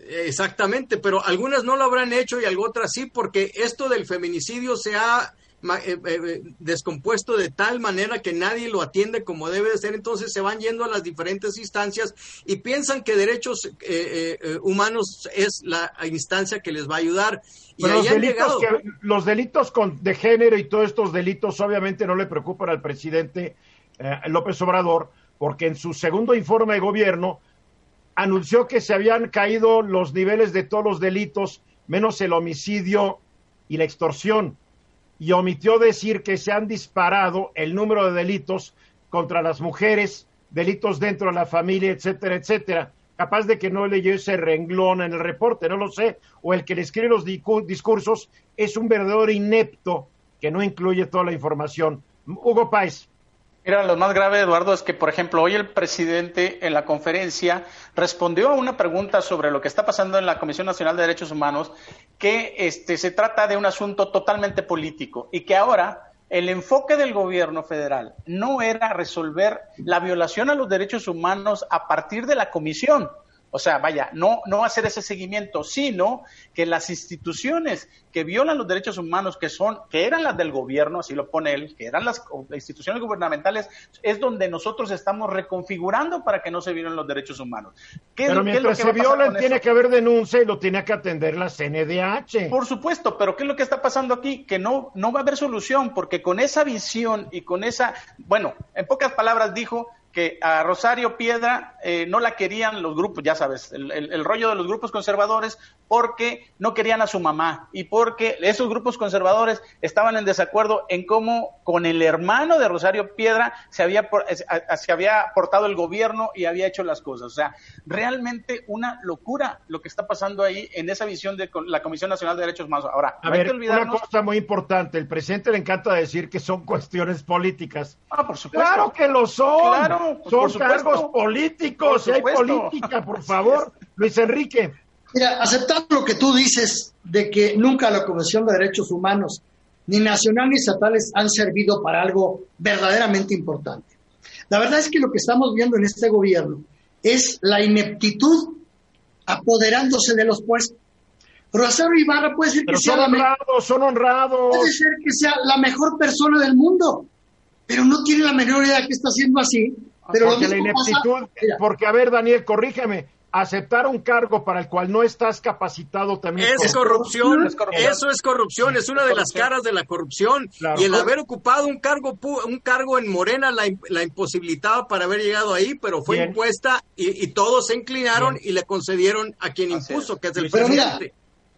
Exactamente, pero algunas no lo habrán hecho y otras sí, porque esto del feminicidio se ha eh, eh, descompuesto de tal manera que nadie lo atiende como debe de ser, entonces se van yendo a las diferentes instancias y piensan que derechos eh, humanos es la instancia que les va a ayudar. Y los, delitos los delitos con, de género y todos estos delitos obviamente no le preocupan al presidente López Obrador, porque en su segundo informe de gobierno anunció que se habían caído los niveles de todos los delitos, menos el homicidio y la extorsión y omitió decir que se han disparado el número de delitos contra las mujeres, delitos dentro de la familia, etcétera, etcétera. Capaz de que no leyó ese renglón en el reporte, no lo sé, o el que le escribe los discursos es un verdadero inepto que no incluye toda la información. Hugo Páez. Mira, lo más grave, Eduardo, es que, por ejemplo, hoy el presidente en la conferencia respondió a una pregunta sobre lo que está pasando en la Comisión Nacional de Derechos Humanos, que este, se trata de un asunto totalmente político y que ahora el enfoque del gobierno federal no era resolver la violación a los derechos humanos a partir de la comisión, o sea, vaya, no, no hacer ese seguimiento, sino que las instituciones que violan los derechos humanos, que son, que eran las del gobierno, así lo pone él, que eran las instituciones gubernamentales, es donde nosotros estamos reconfigurando para que no se violen los derechos humanos. pero mientras se violen, tiene que haber denuncia y lo tiene que atender la CNDH. Por supuesto, pero ¿qué es lo que está pasando aquí? Que no, no va a haber solución, porque con esa visión y con esa, bueno, en pocas palabras dijo, que a Rosario Piedra eh, no la querían los grupos, ya sabes, el, rollo de los grupos conservadores, porque no querían a su mamá y porque esos grupos conservadores estaban en desacuerdo en cómo con el hermano de Rosario Piedra se había, se había portado el gobierno y había hecho las cosas. O sea, realmente una locura lo que está pasando ahí en esa visión de la Comisión Nacional de Derechos Humanos. Ahora, a ver, una cosa muy importante, el presidente le encanta decir que son *laughs* cuestiones políticas. Ah, por supuesto. Claro que lo son. Claro son cargos políticos, y hay política, por favor. Luis Enrique. Mira, aceptando lo que tú dices de que nunca la Comisión de Derechos Humanos, ni nacional ni estatales, han servido para algo verdaderamente importante. La verdad es que lo que estamos viendo en este gobierno es la ineptitud apoderándose de los puestos. Rosario Ibarra puede ser que sea son honrados, son honrados. Puede ser que sea la mejor persona del mundo, pero no tiene la menor idea que está haciendo así pero porque la ineptitud, porque a ver, Daniel, corrígeme, aceptar un cargo para el cual no estás capacitado también es, corrupción, eso es corrupción, es una de las caras de la corrupción. Y el haber ocupado un cargo un cargo en Morena la, la imposibilitaba para haber llegado ahí, pero fue impuesta y, todos se inclinaron y le concedieron a quien impuso, que es el pero presidente.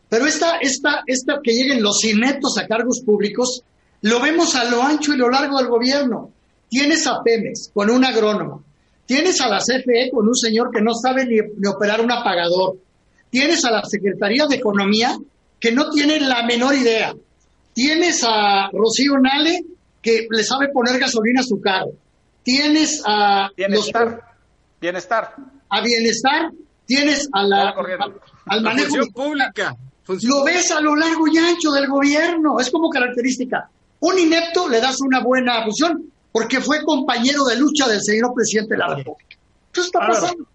pero esta, esta, esta que lleguen los ineptos a cargos públicos, lo vemos a lo ancho y lo largo del gobierno. Tienes a Pemex con un agrónomo. Tienes a la CFE con un señor que no sabe ni, operar un apagador. Tienes a la Secretaría de Economía que no tiene la menor idea. Tienes a Rocío Nale que le sabe poner gasolina a su carro. Tienes a bienestar, bienestar. A bienestar, tienes a la al manejo pública. Lo ves a lo largo y ancho del gobierno, es como característica. Un inepto le das una buena función, porque fue compañero de lucha del señor presidente de la República. ¿Qué está pasando?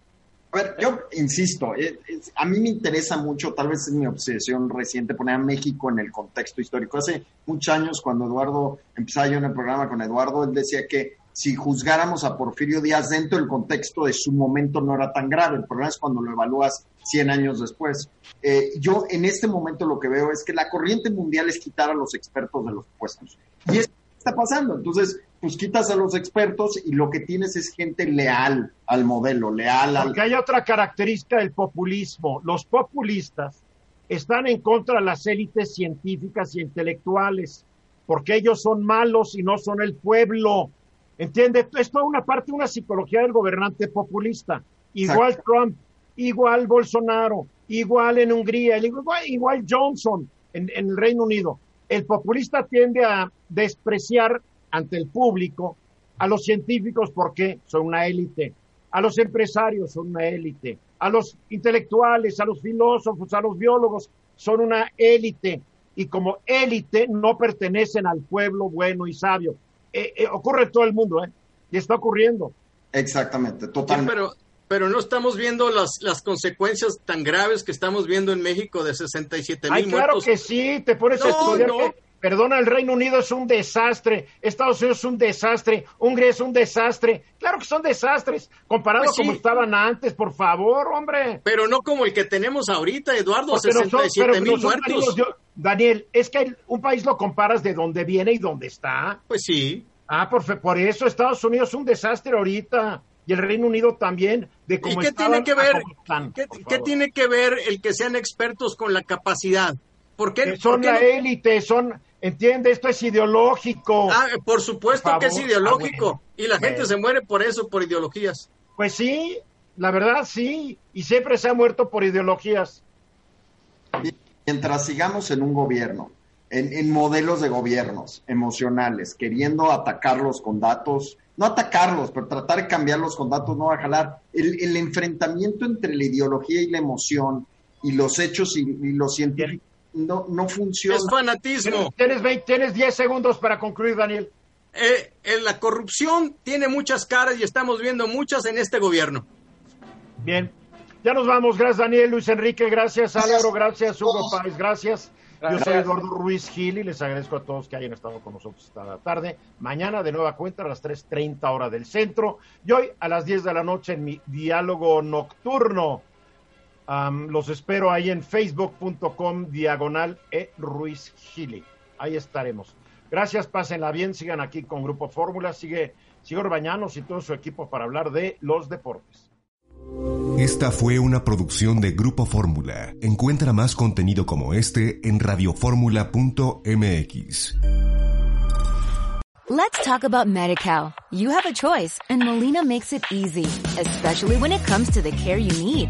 A ver, yo insisto, eh, a mí me interesa mucho, tal vez es mi obsesión reciente, poner a México en el contexto histórico. Hace muchos años, cuando Eduardo empezaba yo en el programa con Eduardo, él decía que si juzgáramos a Porfirio Díaz dentro del contexto de su momento no era tan grave. El problema es cuando lo evalúas 100 años después. Eh, yo en este momento lo que veo es que la corriente mundial es quitar a los expertos de los puestos. Y es está pasando. Entonces, pues quitas a los expertos y lo que tienes es gente leal al modelo, leal al... Porque hay otra característica del populismo. Los populistas están en contra de las élites científicas y intelectuales, porque ellos son malos y no son el pueblo. ¿Entiende? Es toda una parte, una psicología del gobernante populista. Igual Trump, igual Bolsonaro, igual en Hungría, igual, igual Johnson en, en el Reino Unido. El populista tiende a despreciar ante el público a los científicos porque son una élite, a los empresarios son una élite, a los intelectuales, a los filósofos, a los biólogos, son una élite y como élite no pertenecen al pueblo bueno y sabio. Eh, eh, ocurre en todo el mundo, ¿eh? Y está ocurriendo. Exactamente, totalmente. pero, pero no estamos viendo las, las consecuencias tan graves que estamos viendo en México de 67 mil muertos. claro que sí, te pones a estudiar Perdona, el Reino Unido es un desastre, Estados Unidos es un desastre, Hungría es un desastre. Claro que son desastres, comparado pues como estaban antes, por favor, hombre. Pero no como el que tenemos ahorita, Eduardo, 67 mil muertos. Daniel, es que un país lo comparas de dónde viene y dónde está. Pues sí. Ah, por, por eso Estados Unidos es un desastre ahorita y el Reino Unido también de cómo ¿Y qué tiene que ver ¿qué, tiene que ver el que sean expertos con la capacidad? ¿Por qué, son la élite, son Entiende, esto es ideológico. Ah, por supuesto que es ideológico. Ah, y la gente se muere por eso, por ideologías. Pues sí, la verdad sí. Y siempre se ha muerto por ideologías. Mientras sigamos en un gobierno, en, modelos de gobiernos emocionales, queriendo atacarlos con datos, no atacarlos, pero tratar de cambiarlos con datos no va a jalar. El, enfrentamiento entre la ideología y la emoción y los hechos y, y los científicos no, no funciona. Es fanatismo. Tienes, 20, tienes 10 segundos para concluir, Daniel. Eh, la corrupción tiene muchas caras y estamos viendo muchas en este gobierno. Bien, ya nos vamos. Gracias, Daniel, Luis Enrique, gracias, Álvaro, gracias, Hugo Páez, gracias. Yo soy Eduardo Ruiz Gil y les agradezco a todos que hayan estado con nosotros esta tarde. Mañana de nueva cuenta a las 3.30 hora del centro y hoy a las 10 de la noche en mi diálogo nocturno los espero ahí en facebook.com diagonal e Ruiz Gili. Ahí estaremos. Gracias, pásenla bien, sigan aquí con Grupo Fórmula, sigue, sigue Bañanos y todo su equipo para hablar de los deportes. Esta fue una producción de Grupo Fórmula. Encuentra más contenido como este en radioformula.mx. Let's talk about MediCal. You have a choice and Molina makes it easy, especially when it comes to the care you need.